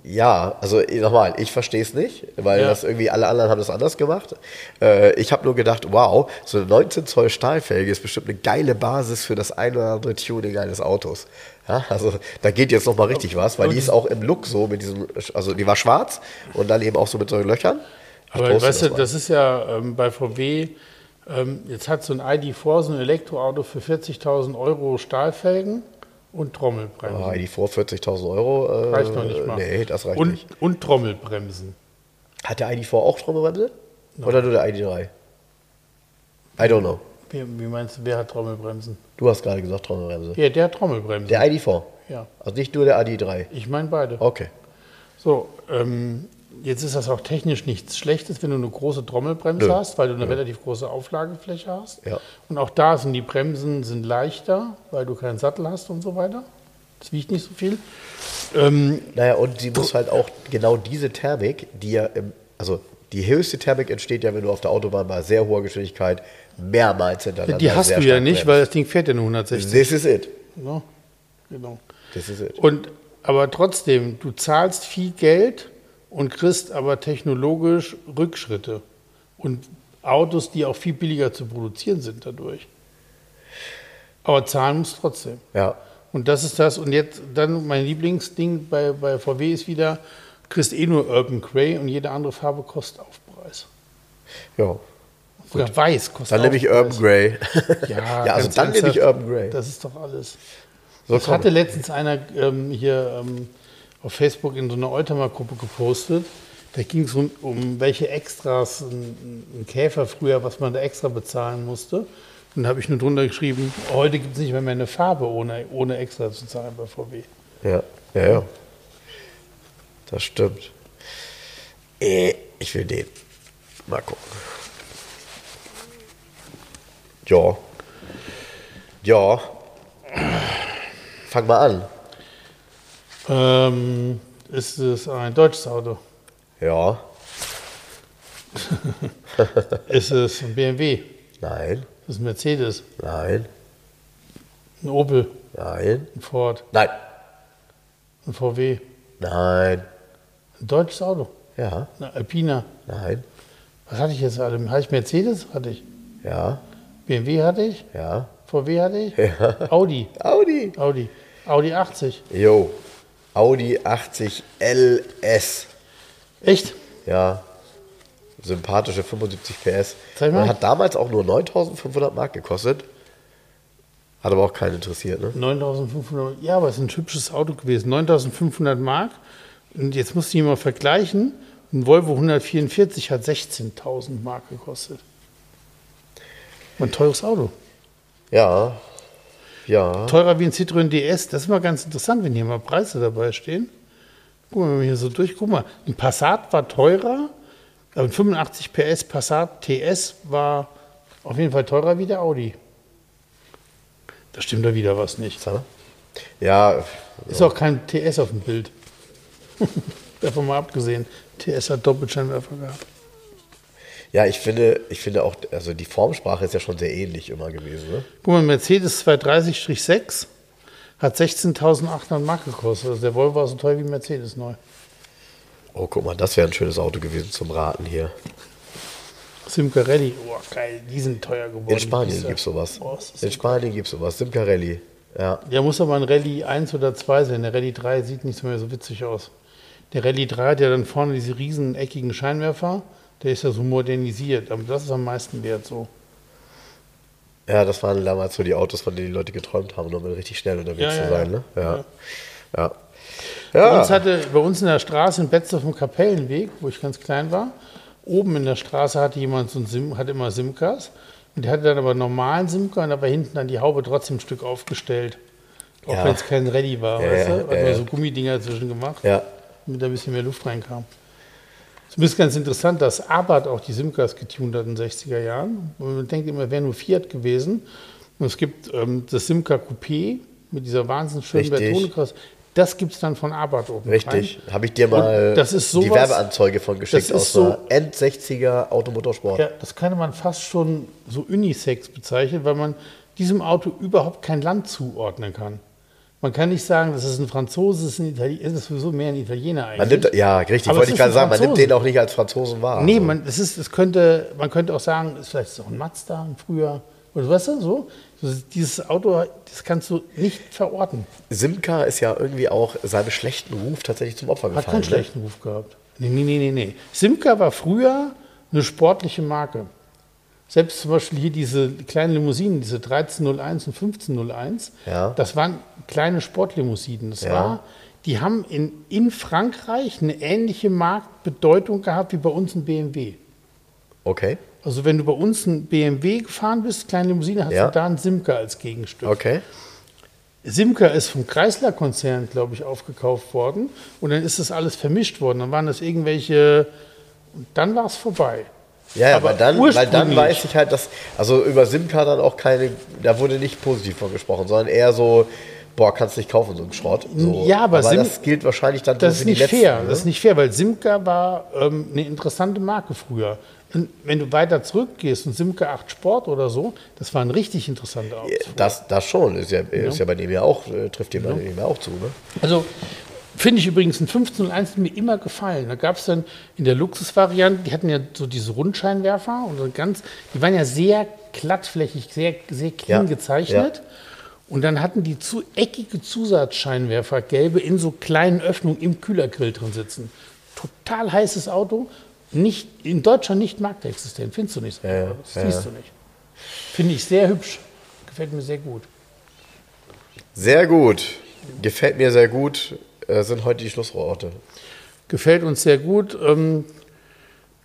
Ja, also eh, nochmal, ich verstehe es nicht, weil Ja. das irgendwie alle anderen haben das anders gemacht. Äh, ich habe nur gedacht, wow, so eine 19 Zoll Stahlfelge ist bestimmt eine geile Basis für das ein oder andere Tuning eines Autos. Ja, also da geht jetzt nochmal richtig was, weil die ist auch im Look so mit diesem, also die war schwarz und dann eben auch so mit solchen Löchern. Ich Aber weißt du, mal. das ist ja ähm, bei VW, ähm, jetzt hat so ein ID4, so ein Elektroauto für 40.000 Euro Stahlfelgen und Trommelbremsen. Ah, die vor 40.000 Euro. Äh, reicht noch nicht mal. Nee, das reicht und, nicht. Und Trommelbremsen. Hat der ID4 auch Trommelbremse? Oder nur der ID3? I don't know. Wie, wie meinst du, wer hat Trommelbremsen? Du hast gerade gesagt Trommelbremse. Ja, der hat Trommelbremsen. Der ID4. ja, Also nicht nur der ID3. ich meine beide. Okay. So, ähm, jetzt ist das auch technisch nichts Schlechtes, wenn du eine große Trommelbremse Nö. hast, weil du eine relativ große Auflagefläche hast. Ja. Und auch da sind die Bremsen sind leichter, weil du keinen Sattel hast und so weiter. Das wiegt nicht so viel. Ähm, Naja, und sie muss halt auch genau diese Thermik, die ja im, also die höchste Thermik entsteht ja, wenn du auf der Autobahn bei sehr hoher Geschwindigkeit mehrmals hintereinander die hast du ja nicht, bremst. weil das Ding fährt ja nur 160. This is it. Ne? Genau. This is it. Und aber trotzdem, du zahlst viel Geld und kriegst aber technologisch Rückschritte und Autos, die auch viel billiger zu produzieren sind dadurch. Aber zahlen musst du trotzdem. Ja. Und das ist das. Und jetzt dann mein Lieblingsding bei, bei VW ist wieder, kriegst eh nur Urban Grey und jede andere Farbe kostet Aufpreis. Ja. Oder weiß kostet Dann nehme ich. Urban Grey. Ja, ja also dann nehme ich Urban Grey. Das ist doch alles. So, das hatte letztens einer ähm, hier ähm, auf Facebook in so einer Eutermer-Gruppe gepostet. Da ging es um, um welche Extras ein, ein Käfer früher, was man da extra bezahlen musste. Und da habe ich nur drunter geschrieben, heute gibt es nicht mehr, mehr eine Farbe ohne, ohne extra zu zahlen bei VW. Ja, ja, ja. Das stimmt. Äh, ich will den. Mal gucken. Ja. Ja. Fang mal an. Ähm, ist es ein deutsches Auto? Ja. Ist es ein BMW? Nein. Ist es ein Mercedes? Nein. Ein Opel? Nein. Ein Ford? Nein. Ein VW? Nein. Ein deutsches Auto? Ja. Eine Alpina? Nein. Was hatte ich jetzt alle? Hatte ich Mercedes? Hatte ich. Ja. BMW hatte ich. Ja. VW hatte ich. Ja. Audi. Audi. Audi. Audi 80. Jo. Audi 80 LS. Echt? Ja. Sympathische 75 PS. Zeig mal. Und hat damals auch nur 9500 Mark gekostet. Hat aber auch keinen interessiert, ne? 9500, ja, aber es ist ein hübsches Auto gewesen. 9500 Mark. Und jetzt musst du ihn mal vergleichen. Ein Volvo 144 hat 16.000 Mark gekostet. Ein teures Auto. Ja. Ja. Teurer wie ein Citroën DS. Das ist mal ganz interessant, wenn hier mal Preise dabei stehen. Guck mal, wenn wir hier so durch, guck mal, ein Passat war teurer, aber ein 85 PS Passat TS war auf jeden Fall teurer wie der Audi. Da stimmt da wieder was nicht. Ja, Ist auch kein TS auf dem Bild. Davon mal abgesehen. TS hat Doppelscheinwerfer gehabt. Ja, ich finde, ich finde auch, also die Formsprache ist ja schon sehr ähnlich immer gewesen, ne? Guck mal, Mercedes 230-6 hat 16.800 Mark gekostet. Also der Volvo war so teuer wie Mercedes neu. Oh, guck mal, das wäre ein schönes Auto gewesen zum Raten hier. Simcarelli, oh geil, die sind teuer geworden. In Spanien gibt es sowas. Oh, In Spanien gibt es sowas. Simcarelli. Ja. Der muss aber ein Rallye 1 oder 2 sein. Der Rallye 3 sieht nicht mehr so witzig aus. Der Rallye 3 hat ja dann vorne diese riesen eckigen Scheinwerfer. Der ist ja so modernisiert. Aber das ist am meisten wert so. Ja, das waren damals so die Autos, von denen die Leute geträumt haben, um richtig schnell unterwegs Ja, zu sein. ja. Ne? Ja. Ja. Bei, uns hatte, bei uns in der Straße in Betzdorf im Kapellenweg, wo ich ganz klein war, oben in der Straße hatte jemand so ein Sim, hatte immer Simkas. Und der hatte dann aber einen normalen Simca und war hinten dann die Haube trotzdem ein Stück aufgestellt. Auch Ja. wenn es kein Ready war, Ja, weißt du? Hat ja, man so Gummidinger zwischen gemacht. damit da ein bisschen mehr Luft reinkam. Es ist ganz interessant, dass Abarth auch die Simcas getunt hat in den 60er Jahren. Und man denkt immer, wäre nur Fiat gewesen. Und es gibt ähm, das Simca Coupé mit dieser wahnsinnig schönen. Bertone-Kraus. Das gibt es dann von Abarth oben Richtig. Habe ich dir mal ist die sowas- Werbeanzeige von geschickt das ist aus so- einer End-60er Automotorsport. Ja, das könnte man fast schon so Unisex bezeichnen, weil man diesem Auto überhaupt kein Land zuordnen kann. Man kann nicht sagen, das ist ein Franzose, das ist ein Italiener, das ist sowieso mehr ein Italiener eigentlich. Man nimmt, ja, richtig, Aber wollte ich ist gerade sagen, man nimmt den auch nicht als Franzosen wahr. Nee, Also, man, es ist, es könnte, man könnte auch sagen, ist vielleicht auch ein Mazda ein früher. Oder weißt du, so? Dieses Auto, das kannst du nicht verorten. Simca ist ja irgendwie auch seinem schlechten Ruf tatsächlich zum Opfer Hat gefallen. keinen ne? schlechten Ruf gehabt. Nee, nee, nee, nee. Simca war früher eine sportliche Marke. Selbst zum Beispiel hier diese kleinen Limousinen, diese 1301 und 1501, Ja. das waren kleine Sportlimousinen. Das Ja. war, die haben in, in Frankreich eine ähnliche Marktbedeutung gehabt wie bei uns ein BMW. Okay, Also wenn du bei uns ein BMW gefahren bist, kleine Limousine, hast Ja. du da einen Simca als Gegenstück. okay. Simca ist vom Chrysler-Konzern, glaube ich, aufgekauft worden und dann ist das alles vermischt worden. Dann waren das irgendwelche, und dann war es vorbei. Ja, ja Aber aber dann, weil dann weiß ich halt, dass, also über Simca dann auch keine, da wurde nicht positiv von gesprochen, sondern eher so, boah, kannst nicht kaufen, so ein Schrott. So. Ja, aber Sim- das gilt wahrscheinlich dann Das so ist nicht letzten. fair. ne? Das ist nicht fair, weil Simca war ähm, eine interessante Marke früher. Und wenn du weiter zurückgehst und Simca 8 Sport oder so, das waren richtig interessante Autos. Das, das schon, ist ja, ist ja bei dem ja auch, äh, trifft dem bei dem ja auch zu. Ne? Also finde ich übrigens ein 1501 hat mir immer gefallen. Da gab es dann in der Luxusvariante, die hatten ja so diese Rundscheinwerfer und so ganz, die waren ja sehr glattflächig, sehr, sehr clean Ja, gezeichnet. Und dann hatten die zu eckige Zusatzscheinwerfer, gelbe, in so kleinen Öffnungen im Kühlergrill drin sitzen. Total heißes Auto, nicht, in Deutschland nicht marktexistent, findest du nicht. so. Ja, das ja, siehst ja. du nicht. Finde ich sehr hübsch. Gefällt mir sehr gut. Sehr gut. Gefällt mir sehr gut. Äh, sind heute die Schlussworte. Gefällt uns sehr gut. Ähm,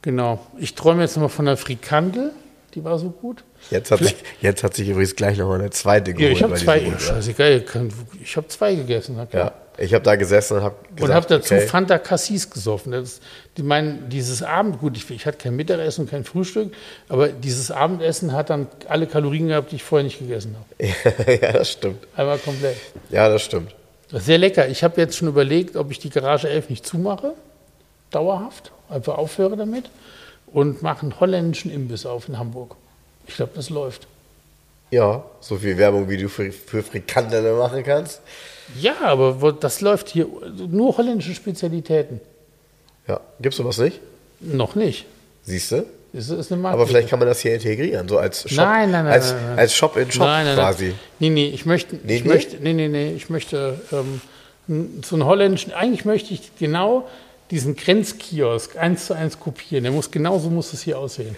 genau. Ich träume jetzt nochmal von der Frikandel. Die war so gut. Jetzt hat, sich, jetzt hat sich übrigens gleich noch eine zweite Ja, geholt. ich habe zwei. Rundgang. Scheißegal. kann- Ich habe zwei gegessen. klar. Ja, ich habe da gesessen und habe Und habe dazu okay, Fanta Cassis gesoffen. Das, die meinen, dieses Abend, gut, ich, ich hatte kein Mittagessen und kein Frühstück, aber dieses Abendessen hat dann alle Kalorien gehabt, die ich vorher nicht gegessen habe. ja, das stimmt. Einmal komplett. Ja, das stimmt. Sehr lecker. Ich habe jetzt schon überlegt, ob ich die Garage 11 nicht zumache, dauerhaft, einfach aufhöre damit und mache einen holländischen Imbiss auf in Hamburg. Ich glaube, das läuft. Ja, so viel Werbung, wie du für, für Frikandelle machen kannst. Ja, aber das läuft hier nur holländische Spezialitäten. Ja, gibt's sowas nicht? Noch nicht. Siehst du? Das ist eine Marke. Aber vielleicht kann man das hier integrieren, so als Shop. Nein, nein, nein, Als, nein, nein. als Shop in Shop nein, nein, quasi. Nein. Nee, nee, ich möchte, Nee, ich nee? möchte, nee, nee, nee, ich möchte ähm, so einen holländischen, eigentlich möchte ich genau diesen Grenzkiosk eins zu eins kopieren. Der muss genauso muss es hier aussehen.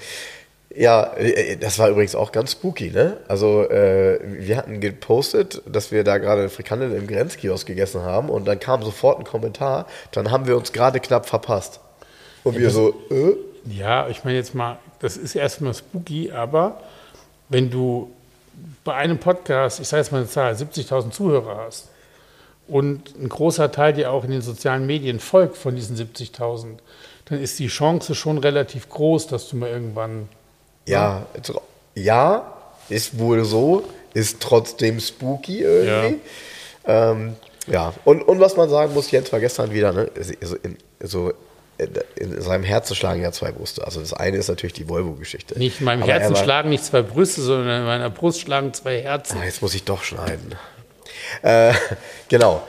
Ja, äh, das war übrigens auch ganz spooky, ne? Also äh, wir hatten gepostet, dass wir da gerade Frikandel im Grenzkiosk gegessen haben und dann kam sofort ein Kommentar, dann haben wir uns gerade knapp verpasst. Und wir so, äh? Ja, ich meine jetzt mal, das ist erstmal spooky, aber wenn du bei einem Podcast, ich sage jetzt mal eine Zahl, 70.000 Zuhörer hast und ein großer Teil dir auch in den sozialen Medien folgt von diesen 70.000, dann ist die Chance schon relativ groß, dass du mal irgendwann Ja, ja, ist wohl so, ist trotzdem spooky irgendwie. Ja, ähm, ja. Und, und was man sagen muss, Jens war gestern wieder, ne, so in, so in seinem Herzen schlagen ja zwei Brüste. Also das eine ist natürlich die Volvo-Geschichte. Nicht in meinem Aber Herzen war, schlagen nicht zwei Brüste, sondern in meiner Brust schlagen zwei Herzen. Ah, jetzt muss ich doch schneiden. Äh, genau.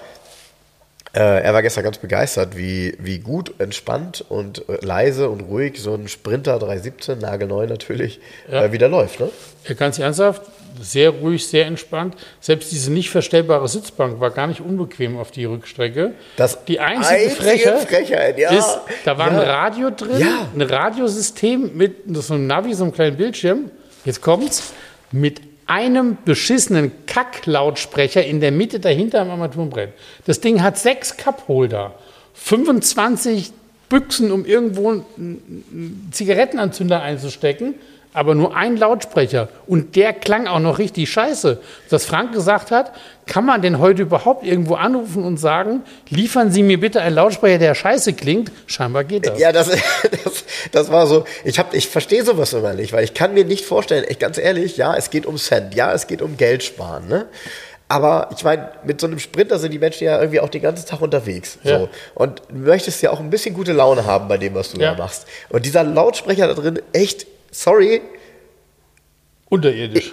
Äh, er war gestern ganz begeistert, wie, wie gut, entspannt und äh, leise und ruhig so ein Sprinter 317, nagelneu natürlich, ja. äh, wieder läuft. Ne? Ja, ganz ernsthaft, sehr ruhig, sehr entspannt. Selbst diese nicht verstellbare Sitzbank war gar nicht unbequem auf die Rückstrecke. Das die einzige, einzige Freche Frechheit, ja. ist, da war ja. ein Radio drin, ja. ein Radiosystem mit so einem Navi, so einem kleinen Bildschirm. Jetzt kommt's mit einem beschissenen Kacklautsprecher in der Mitte dahinter am Armaturenbrett. Das Ding hat sechs Cupholder, 25 Büchsen, um irgendwo einen Zigarettenanzünder einzustecken, aber nur ein Lautsprecher. Und der klang auch noch richtig scheiße. Dass Frank gesagt hat, kann man denn heute überhaupt irgendwo anrufen und sagen, liefern Sie mir bitte einen Lautsprecher, der scheiße klingt? Scheinbar geht das. Ja, das, das, das war so, ich, hab, ich verstehe sowas immer nicht, weil ich kann mir nicht vorstellen, echt ganz ehrlich, ja, es geht um Cent, ja, es geht um Geld sparen, ne? Aber ich meine, mit so einem Sprinter sind die Menschen ja irgendwie auch den ganzen Tag unterwegs. Ja. So. Und du möchtest ja auch ein bisschen gute Laune haben bei dem, was du ja. da machst. Und dieser Lautsprecher da drin, echt, sorry. Unterirdisch.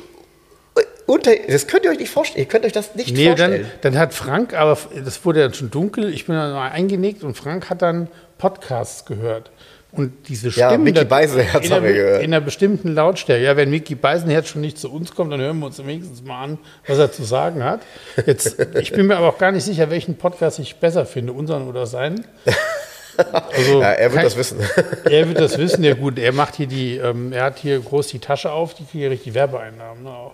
Unter, das könnt ihr euch nicht vorstellen. Ihr könnt euch das nicht nee, vorstellen. Dann, dann hat Frank, aber das wurde dann schon dunkel, ich bin dann mal eingenickt und Frank hat dann Podcasts gehört. Und diese Stimmen. Ja, Mickey Beisenherz in, einer, gehört. in einer bestimmten Lautstärke. Ja, wenn Mickey Beisenherz schon nicht zu uns kommt, dann hören wir uns wenigstens mal an, was er zu sagen hat. Jetzt, ich bin mir aber auch gar nicht sicher, welchen Podcast ich besser finde, unseren oder seinen. Also, ja, er wird das wissen. Er wird das wissen, ja gut. Er macht hier die, ähm, er hat hier groß die Tasche auf, die kriegt richtig Werbeeinnahmen. Ne, auch.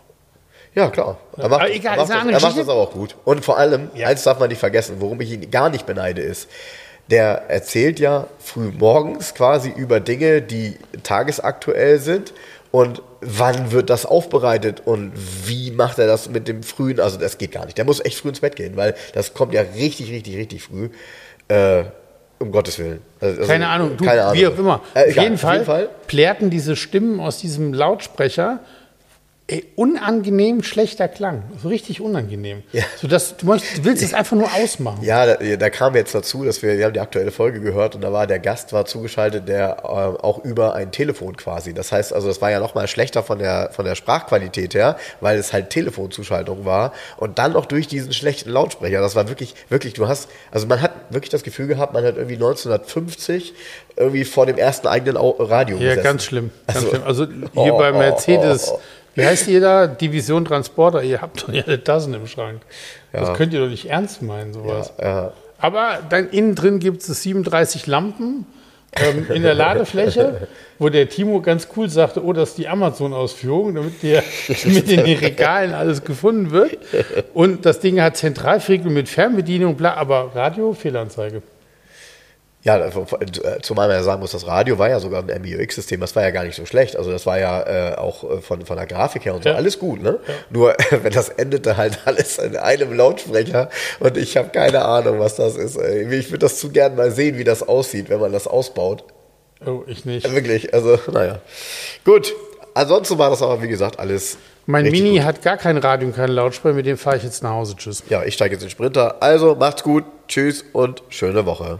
Ja, klar. Er macht, egal, er macht, das, er macht das aber auch gut. Und vor allem, ja. eins darf man nicht vergessen, worum ich ihn gar nicht beneide, ist, der erzählt ja früh morgens quasi über Dinge, die tagesaktuell sind und wann wird das aufbereitet und wie macht er das mit dem frühen, also das geht gar nicht. Der muss echt früh ins Bett gehen, weil das kommt ja richtig, richtig, richtig früh. Äh, um Gottes Willen. Also, keine Ahnung, du, keine Ahnung. wie auch immer. Äh, auf, jeden Fall, auf jeden Fall plärten diese Stimmen aus diesem Lautsprecher Ey, unangenehm schlechter Klang. So richtig unangenehm. Ja. So dass, du, möchtest, du willst es einfach nur ausmachen. Ja, da, da, kam jetzt dazu, dass wir, wir haben die aktuelle Folge gehört und da war der Gast war zugeschaltet, der äh, auch über ein Telefon quasi. Das heißt also, das war ja nochmal schlechter von der, von der Sprachqualität her, weil es halt Telefonzuschaltung war und dann noch durch diesen schlechten Lautsprecher. Das war wirklich, wirklich, du hast, also man hat wirklich das Gefühl gehabt, man hat irgendwie 1950 irgendwie vor dem ersten eigenen Radio Ja, ganz schlimm. Ganz also, schlimm. Also hier oh, bei Mercedes. Oh, oh, wie heißt ihr da? Division Transporter. Ihr habt doch ja eine Tassen im Schrank. Ja. Das könnt ihr doch nicht ernst meinen, sowas. Ja. Aber dann innen drin gibt es 37 Lampen ähm, in der Ladefläche, wo der Timo ganz cool sagte, oh, das ist die Amazon-Ausführung, damit, der, damit in den Regalen alles gefunden wird. Und das Ding hat Zentralfriegel mit Fernbedienung, bla, aber Radio, Fehlanzeige. Ja, äh, zumal man ja sagen muss, das Radio war ja sogar ein MBUX-System, das war ja gar nicht so schlecht. Also das war ja äh, auch äh, von, von der Grafik her und so ja. alles gut, ne? Ja. Nur wenn das endete halt alles in einem Lautsprecher und ich habe keine Ahnung, was das ist. Ich würde das zu gern mal sehen, wie das aussieht, wenn man das ausbaut. Oh, ich nicht. Wirklich, also naja. Gut, ansonsten war das aber, wie gesagt, alles mein Mini gut. hat gar kein Radio und keinen Lautsprecher, mit dem fahre ich jetzt nach Hause. Tschüss. Ja, ich steige jetzt in den Sprinter. Also macht's gut, tschüss und schöne Woche.